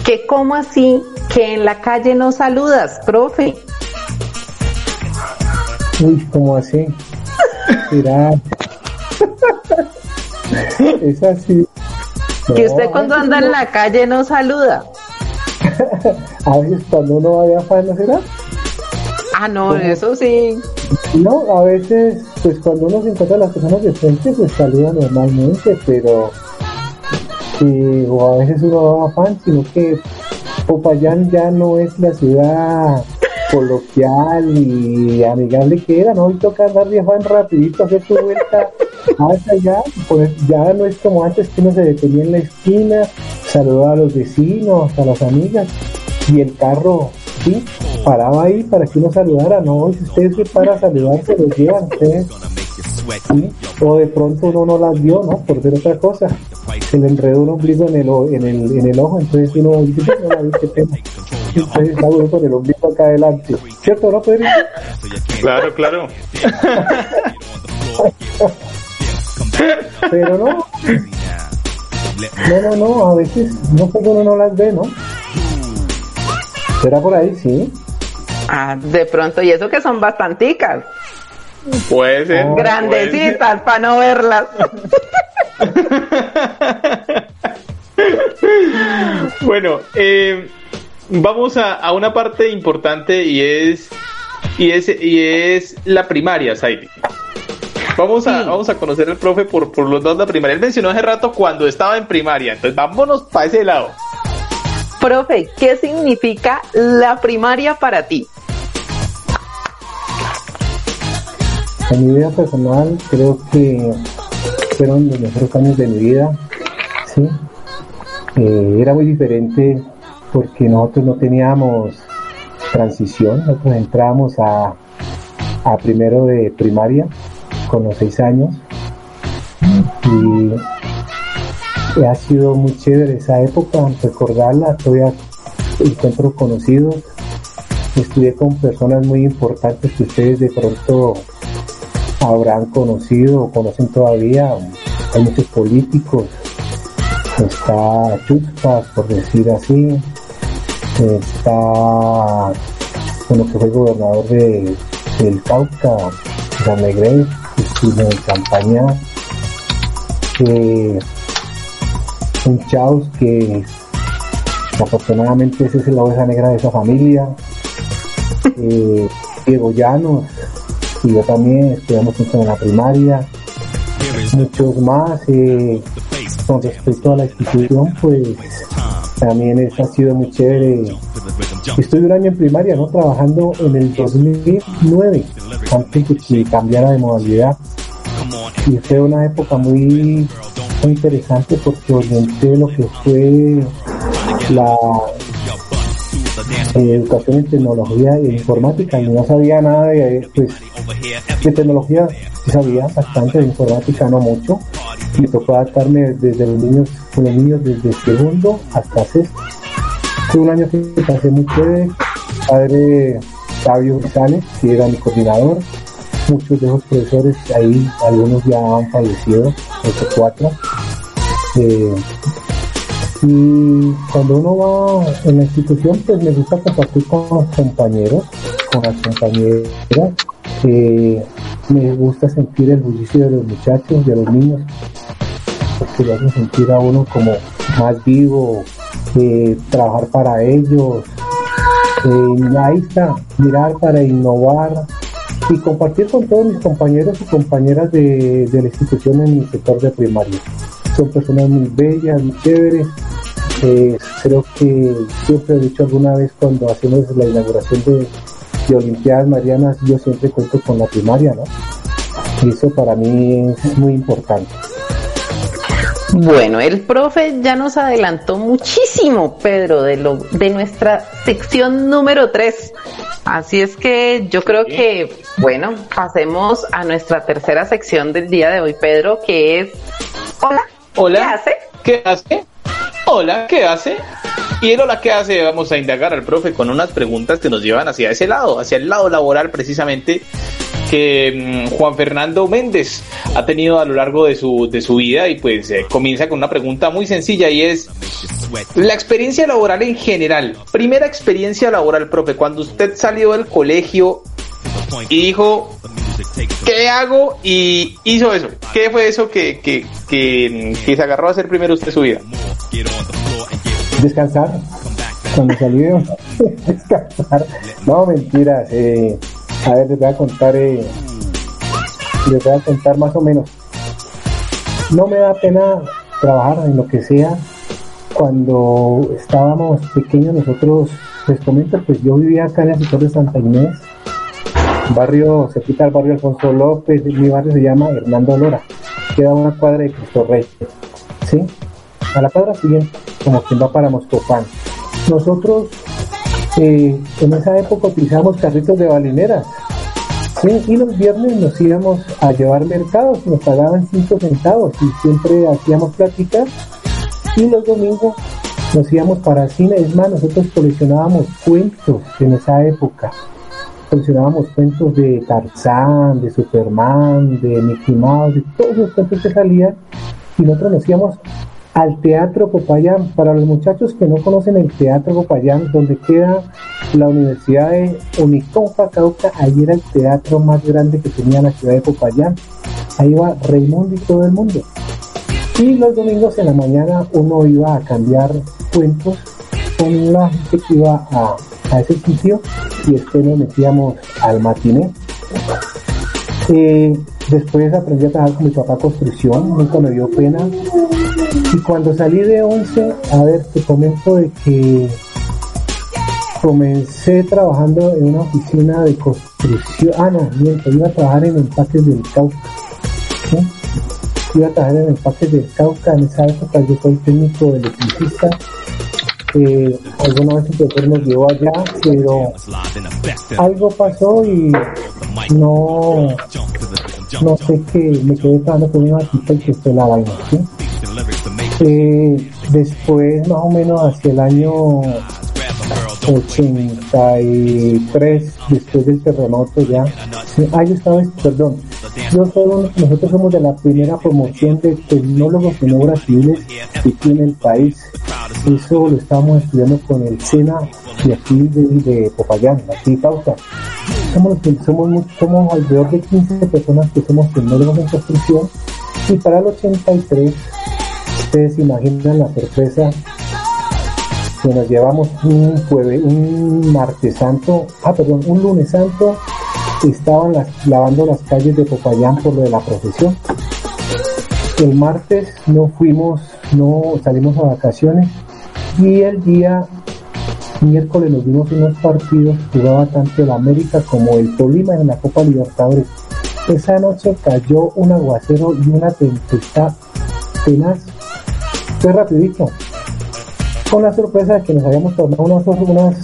que cómo así que en la calle no saludas, profe. Uy, ¿cómo así? *laughs* Será. *laughs* es así. Que usted cuando anda en la calle no saluda. *laughs* A veces cuando uno va de afán, ¿no será? Ah, no, eso sí. No, a veces, pues cuando uno se encuentra a las personas de frente, pues saluda normalmente, pero. eh, o a veces uno va a afán, sino que Popayán ya no es la ciudad coloquial y amigable que era, ¿no? Hoy toca andar afán rapidito, hacer tu vuelta *laughs* hasta allá, pues ya no es como antes que uno se detenía en la esquina, saludaba a los vecinos, a las amigas, y el carro, sí, paraba ahí para que uno saludara, no, si ustedes se para a saludar, se los llevan, ustedes, sí, o de pronto uno no las vio, ¿no? Por ver otra cosa, se le enredó un ombligo en el, en el, en el ojo, entonces uno dice, no la vi, qué pena. Entonces está con el ombligo acá adelante, ¿cierto, no, Pedrito? Claro, claro. *laughs* Pero no, no, no, no, a veces no sé que uno no las ve, ¿no? ¿Será por ahí? Sí. Ah, de pronto, y eso que son bastanticas, Puede ser. Oh, puede grandecitas para no verlas. *laughs* Bueno, eh, vamos a, a una parte importante y es y es y es la primaria, Saidi. Vamos a, Sí. vamos a conocer al profe por, por los dos de la primaria. Él mencionó hace rato cuando estaba en primaria, entonces vámonos para ese lado. Profe, ¿qué significa la primaria para ti? En mi vida personal creo que fueron los mejores años de mi vida, sí. Eh, era muy diferente porque nosotros no teníamos transición, nosotros entramos a, a primero de primaria con los seis años y ha sido muy chévere esa época, recordarla, todavía encuentro conocidos, estudié con personas muy importantes que ustedes de pronto habrán conocido o conocen todavía. Hay muchos políticos. Está Chupas, por decir así. Está uno que fue gobernador de, del Cauca, Negrés, que estuvo en campaña. Eh, un Chaos que afortunadamente ese es la oveja negra de esa familia. Eh, Diego Llanos, y yo también estudiamos juntos en la primaria, muchos más. eh, con respecto a la institución, pues también es, ha sido muy chévere. Estoy un año en primaria, ¿no? Trabajando en el 2009, antes que cambiara de modalidad. Y fue una época muy, muy interesante porque orienté lo que fue la eh, educación en tecnología e informática y no sabía nada de, pues, de tecnología, sabía bastante de informática, no mucho. Me tocó adaptarme desde los niños, con los niños desde segundo hasta sexto. Fue un año que pasé muy chévere. Padre Fabio González, que era mi coordinador. Muchos de esos profesores ahí, algunos ya han fallecido, otros cuatro. Eh, y cuando uno va en la institución, pues me gusta compartir con los compañeros, con las compañeras. Me gusta sentir el bullicio de los muchachos, de los niños, porque lo hacen sentir a uno como más vivo, trabajar para ellos, ahí está, mirar para innovar y compartir con todos mis compañeros y compañeras de, de la institución en mi sector de primaria. Son personas muy bellas, muy chéveres. Eh, creo que siempre he dicho alguna vez cuando hacemos la inauguración de, de Olimpiadas Marianas, yo siempre cuento con la primaria, ¿no? Y eso para mí es muy importante. Bueno, el profe ya nos adelantó muchísimo, Pedro, de lo de nuestra sección número 3. Así es que yo creo que, bueno, pasemos a nuestra tercera sección del día de hoy, Pedro, que es Hola. Hola. ¿Qué hace? ¿Qué hace? Hola, ¿qué hace? Y el hola, ¿qué hace? Vamos a indagar al profe con unas preguntas que nos llevan hacia ese lado, hacia el lado laboral precisamente que mm, Juan Fernando Méndez ha tenido a lo largo de su, de su vida y pues eh, comienza con una pregunta muy sencilla y es la experiencia laboral en general. Primera experiencia laboral, profe, cuando usted salió del colegio y dijo, ¿qué hago? Y hizo eso. ¿Qué fue eso que, que, que, que se agarró a hacer primero usted su vida? Descansar. Cuando salí de *laughs* descansar. No, mentiras. Eh, a ver, les voy a contar, eh, les voy a contar más o menos. No me da pena trabajar en lo que sea. Cuando estábamos pequeños nosotros, les comento, pues yo vivía acá en el sector de Santa Inés, barrio, se quita el barrio Alfonso López, mi barrio se llama Hernando Lora, queda una cuadra de Cristo Rey. A la siguiente, como quien va para Moscopán. Nosotros eh, en esa época utilizamos carritos de balineras. Y los viernes nos íbamos a llevar mercados, nos pagaban 5 centavos y siempre hacíamos pláticas. Y los domingos nos íbamos para cine. Es más, nosotros coleccionábamos cuentos en esa época. Coleccionábamos cuentos de Tarzán, de Superman, de Mickey Mouse, de todos los cuentos que salían. Y nosotros nos íbamos al Teatro Popayán. Para los muchachos que no conocen el Teatro Popayán, donde queda la Universidad de Unicompa Cauca, ahí era el teatro más grande que tenía la ciudad de Popayán. Ahí va Raimundo y todo el mundo. Y los domingos en la mañana uno iba a cambiar cuentos con la gente que iba a, a ese sitio y después nos metíamos al matiné. Eh, después aprendí a trabajar con mi papá construcción, nunca me dio pena. Y cuando salí de 11, a ver, te comento de que comencé trabajando en una oficina de construcción. Ah, no, miento, iba a trabajar en empaques del Cauca. Iba a trabajar en empaques del Cauca. En esa época yo soy técnico electricista. Eh, alguna vez el profesor nos llevó allá, pero algo pasó y no, no sé qué, me quedé trabajando con una tipa y la vaina, ¿sí? Eh, después, más o menos hacia el año 83, después del terremoto ya, ah, yo estaba, perdón, yo soy nosotros somos de la primera promoción de tecnólogos en obras civiles que tiene el país. Eso lo estábamos estudiando con el SENA de aquí de, de Popayán, aquí Cauca. Somos, somos, somos alrededor de 15 personas que somos tecnólogos en construcción y para el 83 ustedes imaginan la sorpresa que nos llevamos un jueves, un martes santo, ah perdón, un lunes santo, estaban lavando las calles de Popayán por lo de la procesión. El martes no fuimos, no salimos a vacaciones y el día miércoles nos vimos unos partidos, jugaba tanto el América como el Tolima en la Copa Libertadores. Esa noche cayó un aguacero y una tempestad tenaz. Fue rapidito. Con la sorpresa de que nos habíamos tomado unas, unas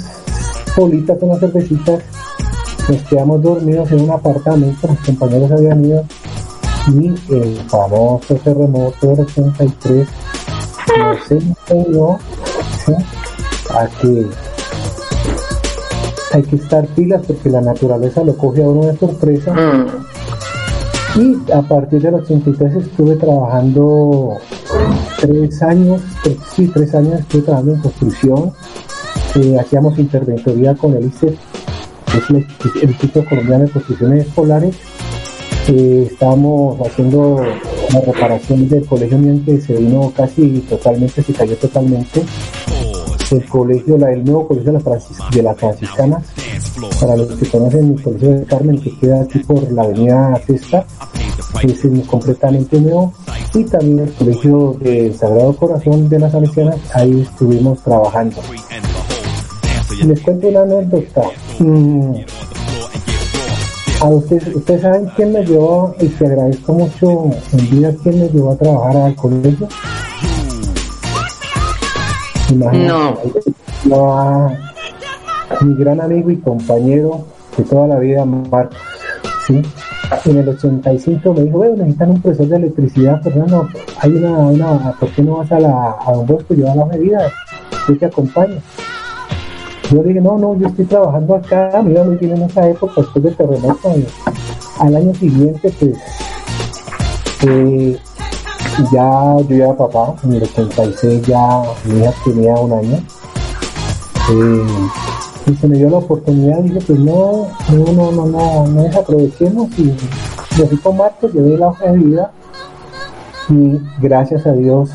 politas, unas cervecitas, nos quedamos dormidos en un apartamento, los compañeros habían ido y el famoso terremoto del 83 nos enseñó ¿sí? a que hay que estar pilas porque la naturaleza lo coge a uno de sorpresa Mm, y a partir del 83 estuve trabajando tres años, tres- sí, tres años estuve trabajando en construcción. Eh, hacíamos interventoría con el ICE, que es el, Instituto Colombiano de Construcciones Escolares. Eh, estábamos haciendo la reparación del colegio mío que se vino casi totalmente, se cayó totalmente. el colegio, la, el nuevo colegio de las, Francis- de las franciscanas, para los que conocen el colegio de Carmen, que queda aquí por la avenida Cesta, completamente nuevo, y también el colegio del Sagrado Corazón de las Salesianas, ahí estuvimos trabajando. Les cuento una anécdota. Mm, a ustedes, ustedes saben quién me llevó, y te agradezco mucho en vida, quién me llevó a trabajar al colegio. Imagínate, No. no, a mi gran amigo y compañero de toda la vida, Marcos. ¿sí? En el 85 me dijo, bueno, necesitan un profesor de electricidad, Fernando, hay una, una, ¿por qué no vas a la, a Don Bosco llevar la medida? Yo te acompaño. Yo dije, no, no, yo estoy trabajando acá, me iba en esa época, después del terremoto. al año siguiente, pues, eh, ya yo ya papá, en el 86 ya mi hija tenía un año. Eh, se me dio la oportunidad, dije, pues no, no, no, no, no, no desaprovechemos y fui con Marcos, llevé la hoja de vida y gracias a Dios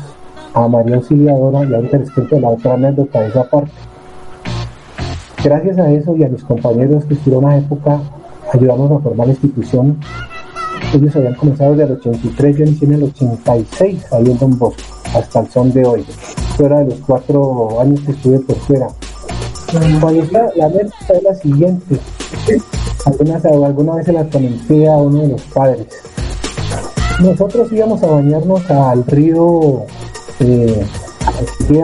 a María Auxiliadora, y ahorita les cuento la otra anécdota de esa parte. Gracias a eso y a mis compañeros que estuvieron una época, ayudamos a formar la institución. Ellos habían comenzado desde el 83, yo inicié en el 86 ahí en Don Bosco, hasta el son de hoy, fuera de los cuatro años que estuve por fuera. La anécdota es la siguiente. Algunas, alguna vez se la comenté a uno de los padres. Nosotros íbamos a bañarnos al río eh,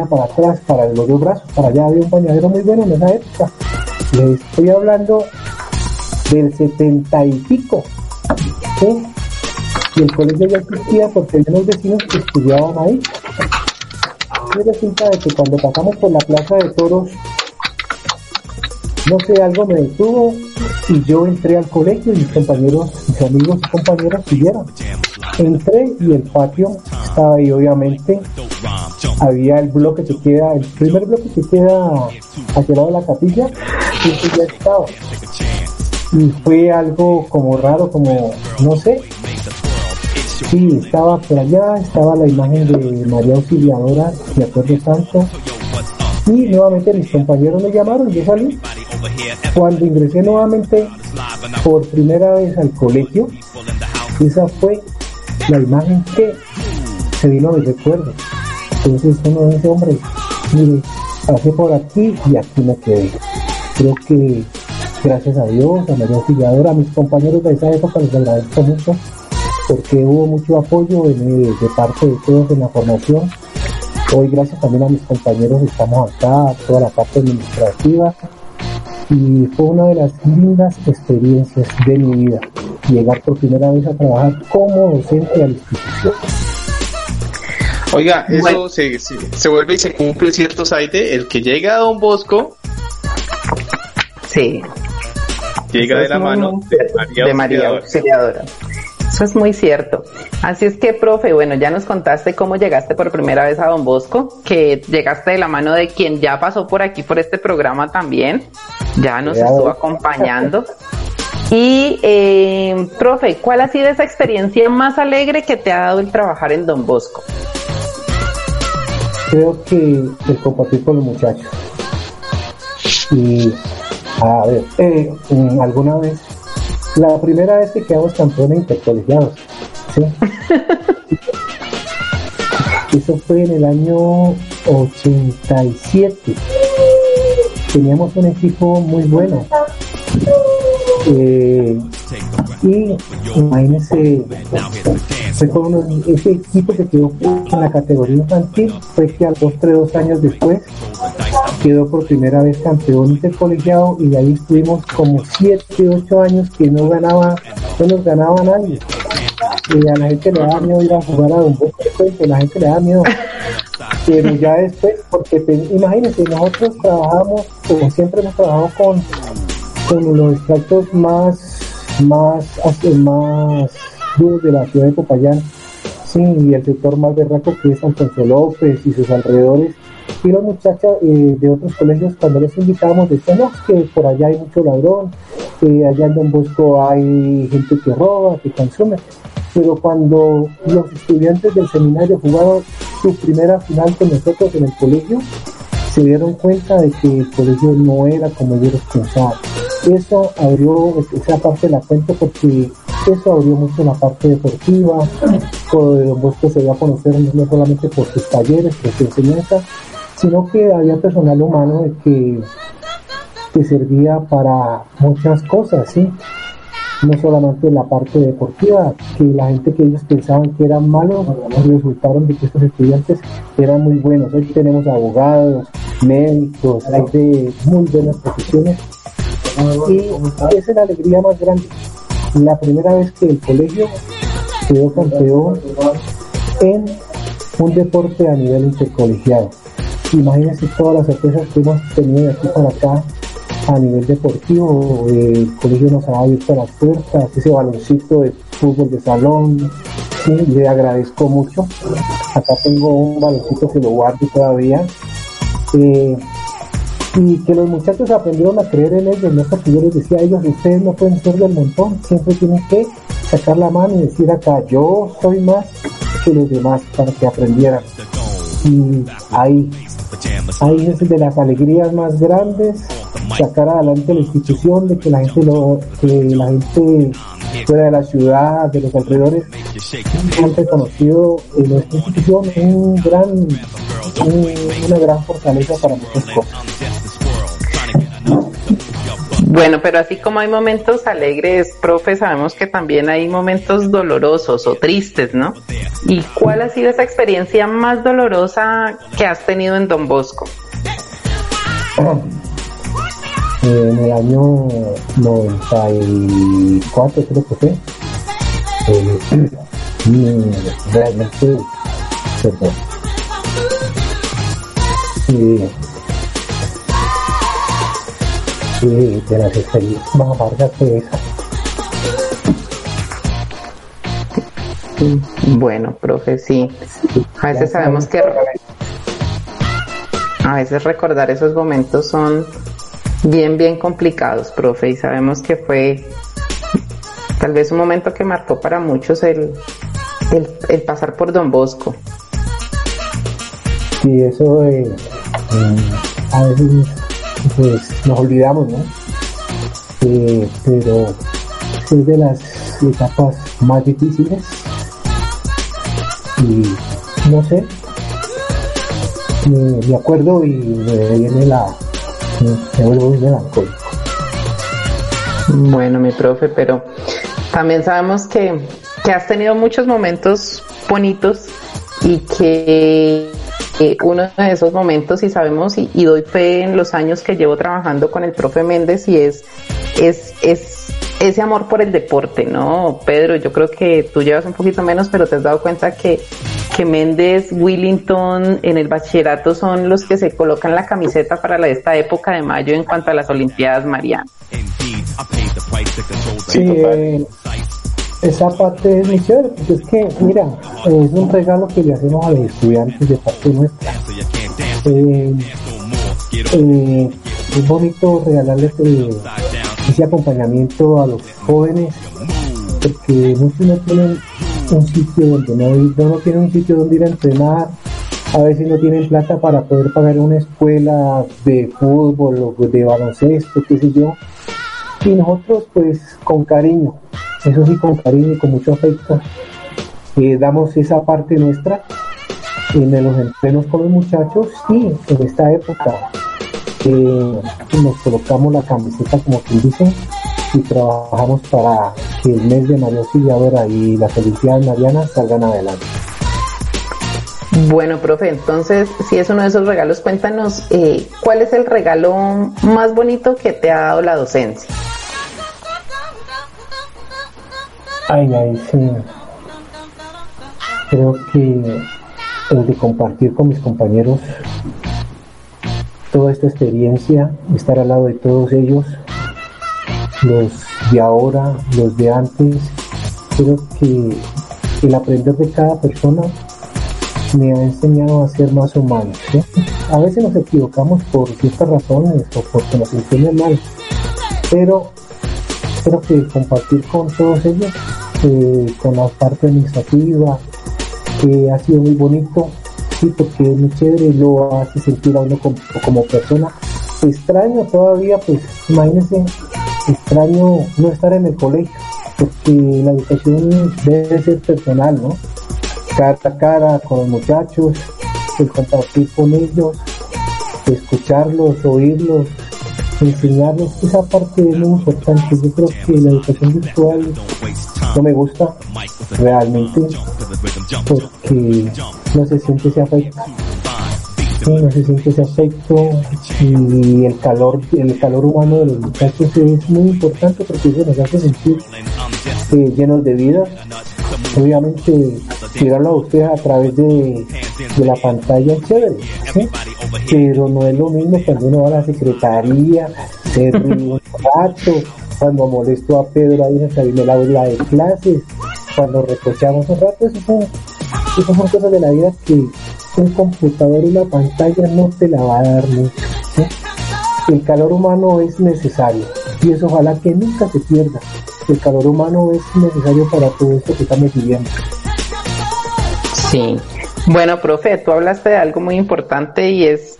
para atrás, para los dos brazos, para allá había un bañadero muy bueno en esa época. Les estoy hablando del setenta y pico. Y el colegio ya existía porque había unos vecinos que estudiaban ahí. Y resulta de que cuando pasamos por la plaza de toros, no sé, algo me detuvo y yo entré al colegio y mis compañeros, mis amigos y compañeros siguieron. Entré y el patio estaba ahí, obviamente. Había el bloque que queda, el primer bloque que queda hacia lado de la capilla, y ese ya estaba. Y fue algo como raro, como, no sé. Sí, estaba por allá, estaba la imagen de María Auxiliadora, de acuerdo tanto. Y nuevamente mis compañeros me llamaron, yo salí. Cuando ingresé nuevamente por primera vez al colegio, esa fue la imagen que se vino a mi recuerdo. Entonces uno dice, hombre, mire, pasé por aquí y aquí me quedé. Creo que gracias a Dios, a María Auxiliadora, a mis compañeros de esa época les agradezco mucho porque hubo mucho apoyo de parte de todos en la formación. Hoy gracias también a mis compañeros estamos acá, toda la parte administrativa y fue una de las lindas experiencias de mi vida, llegar por primera vez a trabajar como docente a la institución. Oiga, eso Bueno. se, se, se vuelve y se cumple cierto Saide, el que llega a Don Bosco Sí. llega de la mano de María de María Auxiliadora. Auxiliadora. Eso es muy cierto. Así es que, profe, bueno, ya nos contaste cómo llegaste por primera vez a Don Bosco, que llegaste de la mano de quien ya pasó por aquí por este programa también, ya nos Ya. estuvo acompañando. Y, eh, profe, ¿cuál ha sido esa experiencia más alegre que te ha dado el trabajar en Don Bosco? Creo que el compartir con los muchachos. Y, a ver, eh, alguna vez, la primera vez que quedamos campeones intercolegiados, ¿sí? *laughs* Eso fue en el año 87. Teníamos un equipo muy bueno. Eh, y imagínense, fue con ese equipo que quedó en la categoría infantil, fue que a dos, tres, dos años después quedó por primera vez campeón intercolegiado y de ahí estuvimos como siete, ocho años que no ganaba, no nos ganaba nadie. Y a la gente le da miedo ir a jugar a Don Bosco, la gente le da miedo. Pero ya después, porque imagínense, nosotros trabajamos, como siempre hemos trabajado con, con los extractos más, más, más duros de la ciudad de Popayán, sí, y el sector más berraco que es Alfonso López y sus alrededores. Y los muchachos eh, de otros colegios, cuando les invitábamos, decían, no, que por allá hay mucho ladrón, que allá en Don Bosco hay gente que roba, que consume. Pero cuando los estudiantes del seminario jugaron su primera final con nosotros en el colegio, se dieron cuenta de que el colegio no era como ellos pensaban. Eso abrió esa parte de la cuenta porque eso abrió mucho la parte deportiva, con Don Bosco se dio a conocer no solamente por sus talleres, por su enseñanza, sino que había personal humano que, que servía para muchas cosas, ¿sí? no solamente la parte deportiva, que la gente que ellos pensaban que eran malos, resultaron de que estos estudiantes eran muy buenos. Hoy tenemos abogados, médicos, hay de muy buenas profesiones y esa es la alegría más grande. La primera vez que el colegio quedó campeón en un deporte a nivel intercolegiado. Imagínense todas las sorpresas que hemos tenido de aquí para acá a nivel deportivo. El colegio nos ha abierto las puertas, ese baloncito de fútbol de salón. Sí, le agradezco mucho. Acá tengo un baloncito que lo guardo todavía. Eh, y que los muchachos aprendieron a creer en ellos, no porque yo les decía a ellos, ustedes no pueden ser del montón, siempre tienen que sacar la mano y decir acá, yo soy más que los demás para que aprendieran. Y ahí, ahí es de las alegrías más grandes, sacar adelante la institución, de que la gente lo, que la gente fuera de la ciudad, de los alrededores, han reconocido en nuestra institución un gran, un- una gran fortaleza para muchas cosas. Bueno, pero así como hay momentos alegres, profe, sabemos que también hay momentos dolorosos o tristes, ¿no? ¿Y cuál ha sido esa experiencia más dolorosa que has tenido en Don Bosco? *clears throat* Eh, en el año 94 creo que fue eh, *clears throat* realmente perdón. Eh, eh, de las experiencias más amargas que esa Bueno, profe, sí. A veces sabemos que a veces recordar esos momentos son bien, bien complicados, profe, y sabemos que fue tal vez un momento que marcó para muchos el, el, el pasar por Don Bosco. y eso eh, mm, a veces pues nos olvidamos ¿no? Eh, pero es de las etapas más difíciles y no sé me, me acuerdo y me viene la me, muy melancólico Bueno, mi profe, pero también sabemos que, que has tenido muchos momentos bonitos y que uno de esos momentos, y sabemos, y, y doy fe en los años que llevo trabajando con el profe Méndez, y es, es, es ese amor por el deporte, ¿no? Pedro, yo creo que tú llevas un poquito menos, pero te has dado cuenta que, que Méndez, Willington en el bachillerato son los que se colocan la camiseta para la, esta época de mayo en cuanto a las Olimpiadas Mariana. Sí, eh, esa parte es muy chévere, porque es que, mira, es un regalo que le hacemos a los estudiantes de parte nuestra. Eh, eh, es bonito regalarles eh, ese acompañamiento a los jóvenes, porque muchos no tienen un sitio donde no ir, no tienen un sitio donde ir a entrenar, a veces no tienen plata para poder pagar una escuela de fútbol o de baloncesto, qué sé yo. Y nosotros, pues, con cariño, eso sí, con cariño y con mucho afecto, eh, damos esa parte nuestra en los entrenos con los muchachos y en esta época eh, nos colocamos la camiseta como quien dice y trabajamos para que el mes de María Auxiliadora y las Olimpiadas Marianas salgan adelante. Bueno, profe, entonces, si es uno de esos regalos, cuéntanos eh, cuál es el regalo más bonito que te ha dado la docencia. Ay, ay, sí. Creo que el de compartir con mis compañeros toda esta experiencia, estar al lado de todos ellos, los de ahora, los de antes, creo que el aprender de cada persona me ha enseñado a ser más humano. A veces nos equivocamos por ciertas razones o porque nos enseñan mal, pero creo que compartir con todos ellos, eh, con la parte administrativa, que ha sido muy bonito, sí, porque es muy chévere, lo hace sentir a uno como, como persona. Extraño todavía, pues, imagínense, extraño no estar en el colegio, porque la educación debe ser personal, ¿no? Cara a cara con los muchachos, el compartir con ellos, escucharlos, oírlos, enseñarles, esa parte es muy importante. Yo creo que la educación virtual no me gusta realmente porque no se siente ese afecto. No se siente ese afecto y el calor, el calor humano de los muchachos es muy importante porque eso nos hace sentir eh, llenos de vida. Obviamente, mirarlo a usted a través de, de la pantalla chévere, pero no es lo mismo cuando uno va a la secretaría, se ríe un rato, cuando molesto a Pedro ahí en el aula de clases, cuando recochamos un rato, eso son, eso son cosas de la vida que un computador y una pantalla no te la va a dar mucho. ¿sí? El calor humano es necesario y eso ojalá que nunca se pierda. El calor humano es necesario para todo esto que estamos viviendo. Sí. Bueno, profe, tú hablaste de algo muy importante y es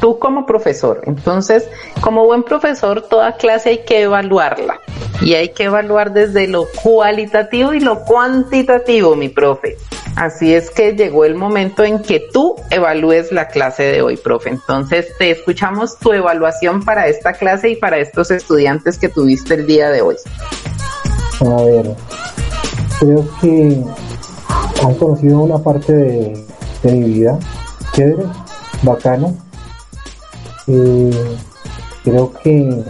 tú, como profesor. Entonces, como buen profesor, toda clase hay que evaluarla. Y hay que evaluar desde lo cualitativo y lo cuantitativo, mi profe. Así es que llegó el momento en que tú evalúes la clase de hoy, profe. Entonces, te escuchamos tu evaluación para esta clase y para estos estudiantes que tuviste el día de hoy. A ver, creo que han conocido una parte de, de mi vida, chévere, bacano. Eh, creo que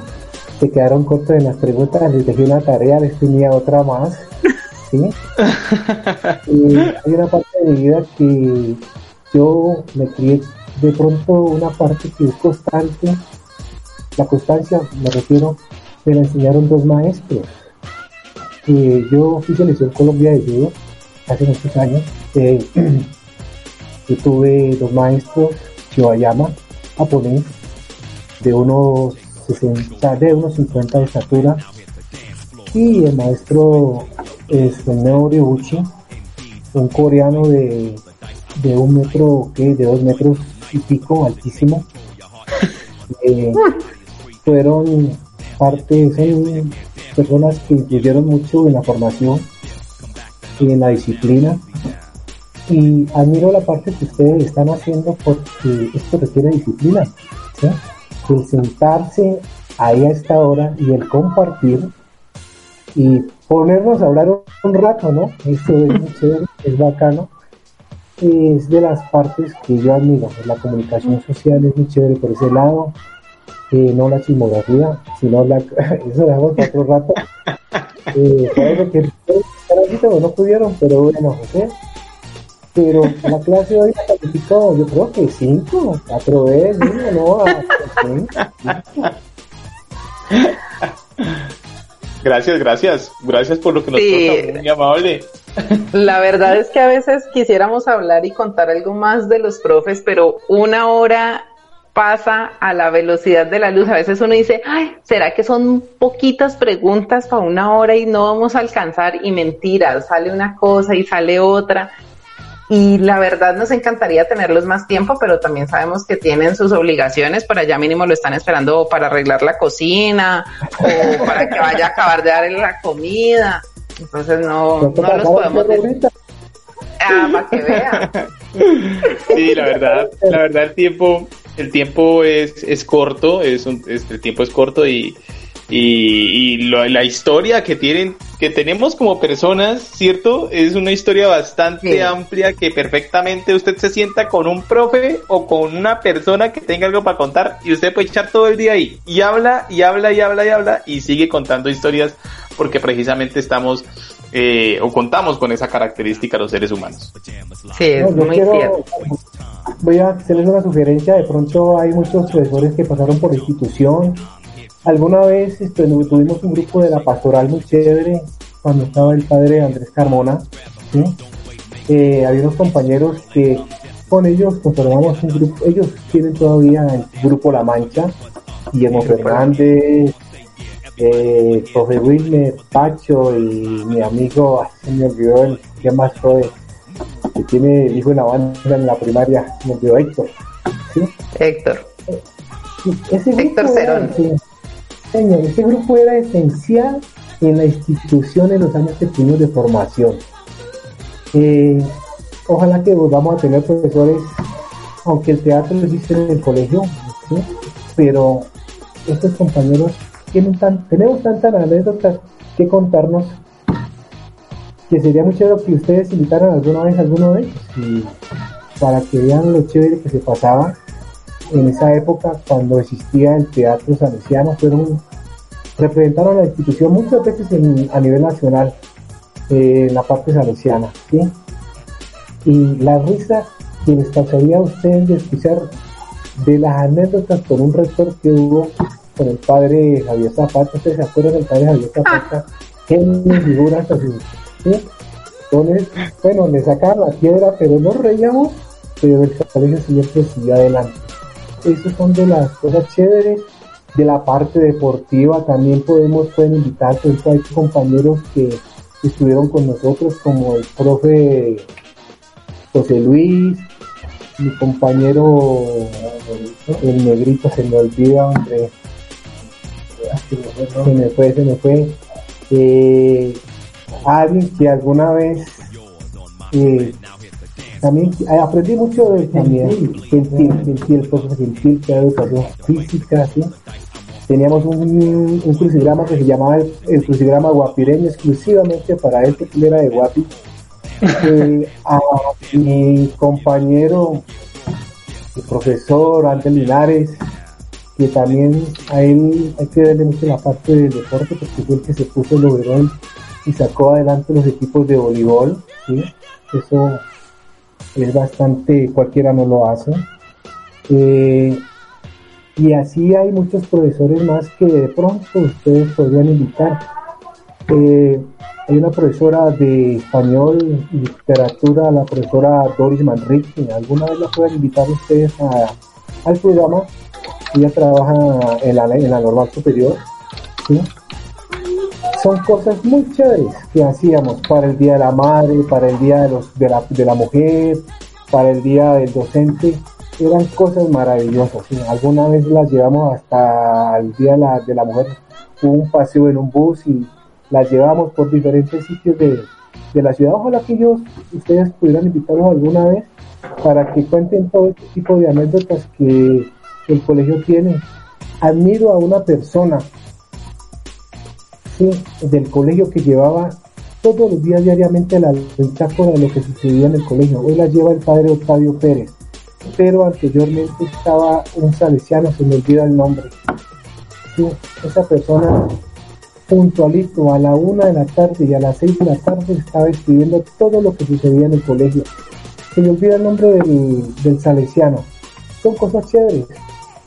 se quedaron cortos en las preguntas, les dejé una tarea, les tenía otra más. ¿sí? *laughs* Hay una parte de mi vida que yo me crié de pronto una parte que es constante. La constancia, me refiero, me la enseñaron dos maestros. Eh, yo fui selección Colombia de judo hace muchos años. Eh, *clears throat* yo tuve dos maestros, Chibayama, japonés, de unos 60, de unos 50 de estatura, y el maestro es Neo Uchi, un coreano de, de un metro, ¿qué? de dos metros y pico, altísimo. Eh, fueron parte, son personas que influyeron mucho en la formación y en la disciplina. Y admiro la parte que ustedes están haciendo porque esto requiere disciplina. ¿sí? El sentarse ahí a esta hora y el compartir y ponernos a hablar un, rato, ¿no? Esto es muy chévere, es bacano. Es de las partes que yo admiro. La comunicación social es muy chévere por ese lado. Eh, no la chismografía, sino la... *laughs* Eso lo dejamos otro rato. Eh, que pero no pudieron, pero bueno, ¿sí? Pero la clase hoy calificó, yo creo que 5, 4 veces, no, Gracias, gracias. Gracias por lo que nos Sí. cuenta, muy amable. *laughs* La verdad es que a veces quisiéramos hablar y contar algo más de los profes, pero una hora pasa a la velocidad de la luz. A veces uno dice, ay, ¿será que son poquitas preguntas para una hora y no vamos a alcanzar? Y mentiras, sale una cosa y sale otra. Y la verdad nos encantaría tenerlos más tiempo, pero también sabemos que tienen sus obligaciones, para allá mínimo lo están esperando para arreglar la cocina o para que vaya a acabar de dar la comida. Entonces no, ¿Cuánto no los podemos decir. Ah, para que vean. *laughs* Sí, la verdad, la verdad el tiempo, el tiempo es, es corto, es un, es- el tiempo es corto y, y, y lo- la historia que tienen, que tenemos como personas, ¿cierto? Es una historia bastante Sí. amplia que perfectamente usted se sienta con un profe o con una persona que tenga algo para contar y usted puede echar todo el día ahí y habla y habla y habla y habla y sigue contando historias porque precisamente estamos eh, o contamos con esa característica los seres humanos. Sí, es No, muy quiero- cierto. Voy a hacerles una sugerencia. De pronto hay muchos profesores que pasaron por la institución. Alguna vez este, tuvimos un grupo de la pastoral muy chévere cuando estaba el padre Andrés Carmona. ¿sí? Eh, había unos compañeros que con ellos conformamos un grupo. Ellos tienen todavía el grupo La Mancha. Guillermo Fernández, eh, profe Wilmer, Pacho y mi amigo, ay, se me olvidó el que más fue que tiene el hijo en la banda en la primaria, me olvidó Héctor. ¿sí? Héctor. Ese grupo Héctor era Cerón. Señor, ese grupo era esencial en la institución en los años que tuvimos de formación. Eh, ojalá que volvamos a tener profesores, aunque el teatro lo existe en el colegio, pero estos compañeros tienen tan, tenemos tantas anécdotas que contarnos que sería muy chévere que ustedes invitaran alguna vez a alguno de ellos para que vean lo chévere que se pasaba en esa época cuando existía el teatro salesiano fueron representaron a la institución muchas veces en- a nivel nacional eh, en la parte salesiana ¿sí? y la risa que les causaría a ustedes de escuchar de las anécdotas con un rector que hubo con el padre Javier Zapata ustedes se acuerdan del padre Javier Zapata genio figura hasta su ¿sí? Entonces, bueno, le sacaban la piedra, pero no reíamos, pero el colegio siempre siguió adelante. Esas son de las cosas chéveres. De la parte deportiva también podemos, pueden invitar, ejemplo, hay compañeros que estuvieron con nosotros, como el profe José Luis, mi compañero, el negrito, se me olvida, hombre. Se me fue, se me fue. Eh, alguien que alguna vez eh, también eh, aprendí mucho de él también Gentil, Gentil, profesor Gentil que era educación física ¿sí? teníamos un, un crucigrama que se llamaba el, el crucigrama guapireño exclusivamente para él porque él era de guapi *laughs* Eh, a mi compañero el profesor Ángel Linares que también a él hay que darle mucho la parte del deporte porque fue el que se puso el overall y sacó adelante los equipos de voleibol, ¿sí? Eso es bastante, cualquiera no lo hace. Eh, y así hay muchos profesores más que de pronto ustedes podrían invitar. Eh, hay una profesora de español y literatura, la profesora Doris Manrique. ¿Alguna vez la pueden invitar ustedes a- al programa? Ella trabaja en la, en la normal superior. ¿sí? Son cosas muy chéveres que hacíamos para el Día de la Madre, para el Día de, los, de, la, de la Mujer, para el Día del Docente. Eran cosas maravillosas. ¿sí? Alguna vez las llevamos hasta el Día de la, de la Mujer. Hubo un paseo en un bus y las llevamos por diferentes sitios de, de la ciudad. Ojalá que ellos, ustedes pudieran invitarnos alguna vez para que cuenten todo este tipo de anécdotas que el colegio tiene. Admiro a una persona del colegio que llevaba todos los días diariamente la bitácora de lo que sucedía en el colegio. Hoy la lleva el padre Octavio Pérez, pero anteriormente estaba un salesiano, se me olvida el nombre. Esa persona puntualito a la una de la tarde y a las seis de la tarde estaba escribiendo todo lo que sucedía en el colegio. Se me olvida el nombre del, del salesiano. Son cosas chéveres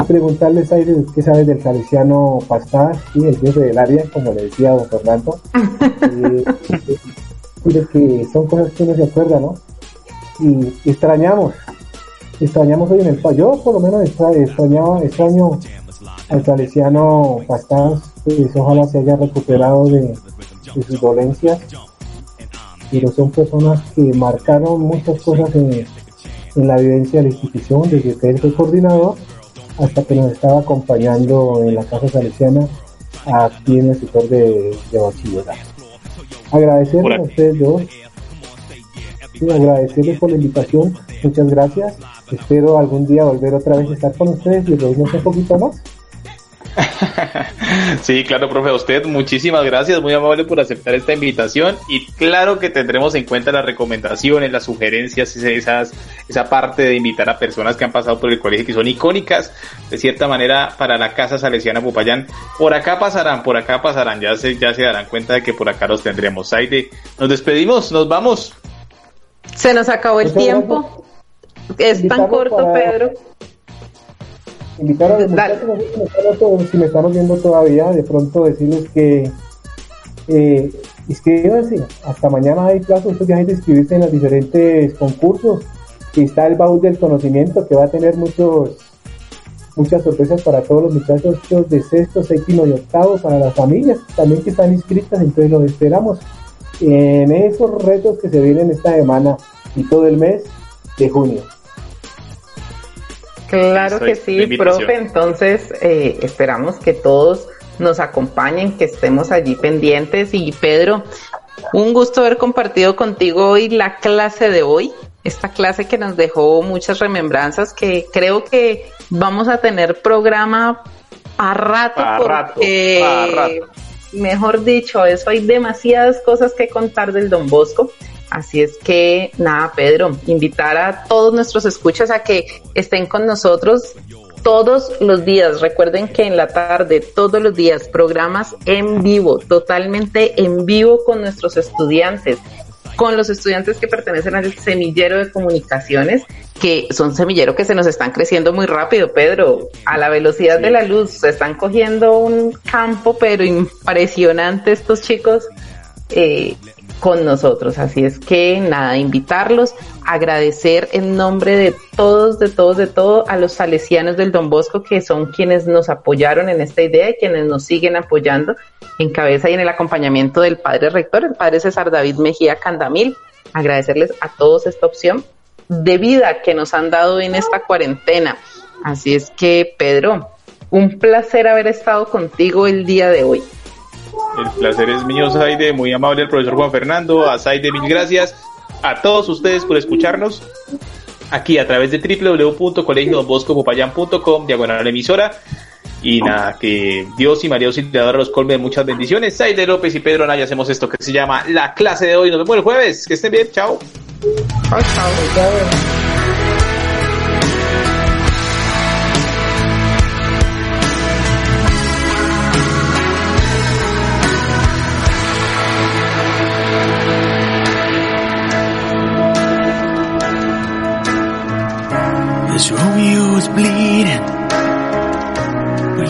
preguntarles a qué sabe del salesiano Pastás y el jefe del área, como le decía don Fernando. *laughs* Eh, y de que son cosas que uno se acuerda, ¿no? Y extrañamos, extrañamos hoy en el Yo por lo menos extra- extrañaba, extraño al salesiano Pastás, pues ojalá se haya recuperado de, de sus dolencias. Pero son personas que marcaron muchas cosas en, en la vivencia de la institución, desde que él fue coordinador hasta que nos estaba acompañando en la Casa Salesiana aquí en el sector de, de bachillerato. Agradecerles a ustedes dos, agradecerles por la invitación, muchas gracias. Espero algún día volver otra vez a estar con ustedes y reírnos un poquito más. *laughs* Sí, claro, profe, a usted muchísimas gracias, muy amable por aceptar esta invitación y claro que tendremos en cuenta las recomendaciones, las sugerencias, esas, esa parte de invitar a personas que han pasado por el colegio que son icónicas, de cierta manera, para la Casa Salesiana Popayán. Por acá pasarán, por acá pasarán, ya se, ya se darán cuenta de que por acá los tendremos. Saide, nos despedimos, nos vamos. Se nos acabó el tiempo. Es tan corto, para- Pedro. Invitar a los muchachos, si me estamos viendo todavía, de pronto decirles que eh, inscríbanse, hasta mañana hay plazo, estos días hay de inscribirse en los diferentes concursos, y está el baúl del conocimiento que va a tener muchos muchas sorpresas para todos los muchachos de sexto, séptimo y octavo, para las familias también que están inscritas, entonces los esperamos en esos retos que se vienen esta semana y todo el mes de junio. Claro que sí, profe. Entonces, eh, esperamos que todos nos acompañen, que estemos allí pendientes. Y Pedro, un gusto haber compartido contigo hoy la clase de hoy. Esta clase que nos dejó muchas remembranzas, que creo que vamos a tener programa a rato, rato, porque, pa' rato. Mejor dicho, eso hay demasiadas cosas que contar del Don Bosco. Así es que, nada, Pedro, invitar a todos nuestros escuchas a que estén con nosotros todos los días. Recuerden que en la tarde, todos los días, programas en vivo, totalmente en vivo con nuestros estudiantes, con los estudiantes que pertenecen al semillero de comunicaciones, que son semillero que se nos están creciendo muy rápido, Pedro, a la velocidad de la luz, se están cogiendo un campo, pero impresionante estos chicos eh, con nosotros. Así es que nada, invitarlos, agradecer en nombre de todos, de todos, de todo a los salesianos del Don Bosco que son quienes nos apoyaron en esta idea y quienes nos siguen apoyando en cabeza y en el acompañamiento del padre rector, el padre César David Mejía Candamil. Agradecerles a todos esta opción de vida que nos han dado en esta cuarentena. Así es que, Pedro, un placer haber estado contigo el día de hoy. El placer es mío, Saide, muy amable el profesor Juan Fernando, a Saide mil gracias, a todos ustedes por escucharnos aquí a través de www.colegiodonboscopopayan.com, diagonal emisora, y nada, que Dios y María Auxiliadora los colme de muchas bendiciones. Saide López y Pedro Naya hacemos esto que se llama La clase de hoy, nos vemos el jueves, que estén bien. Chao, chao.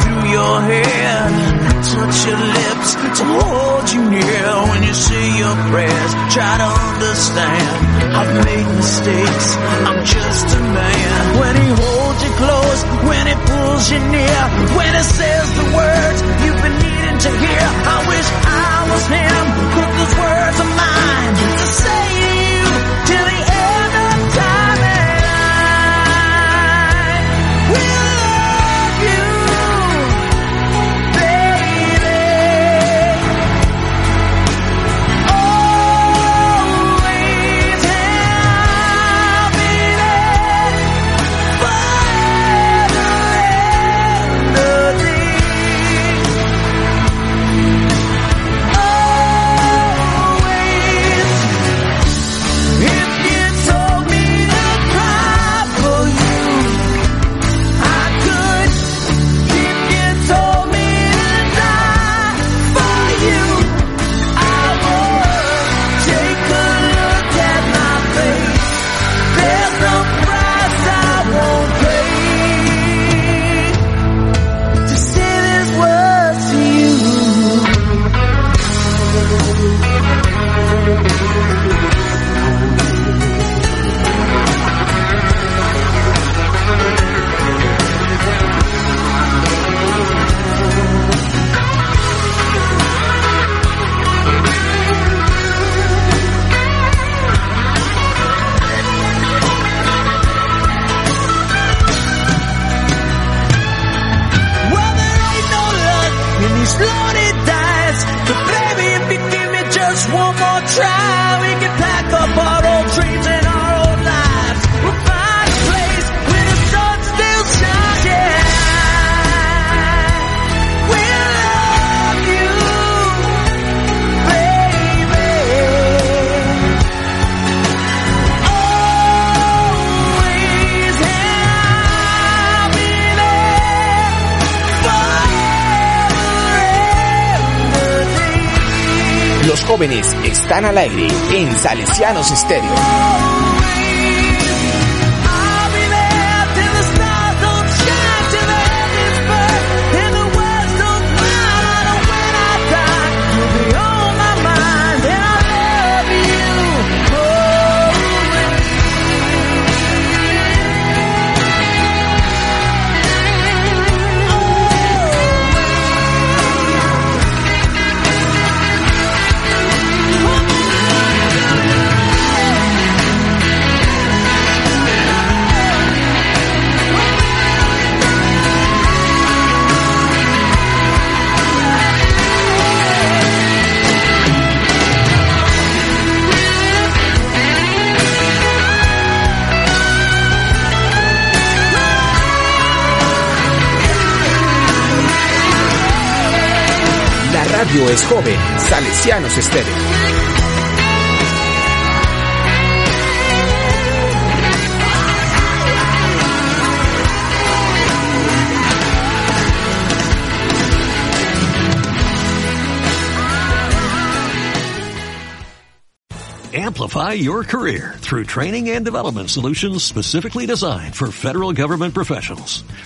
through your hair, touch your lips to hold you near when you say your prayers. Try to understand. I've made mistakes. I'm just a man. When he holds you close, when he pulls you near, when he says the words you've been needing to hear. I wish I was him. Those words of mine to say están al aire en Salesianos Estéreo. Radio es joven, Salesianos Estéreo. Amplify your career through training and development solutions specifically designed for federal government professionals.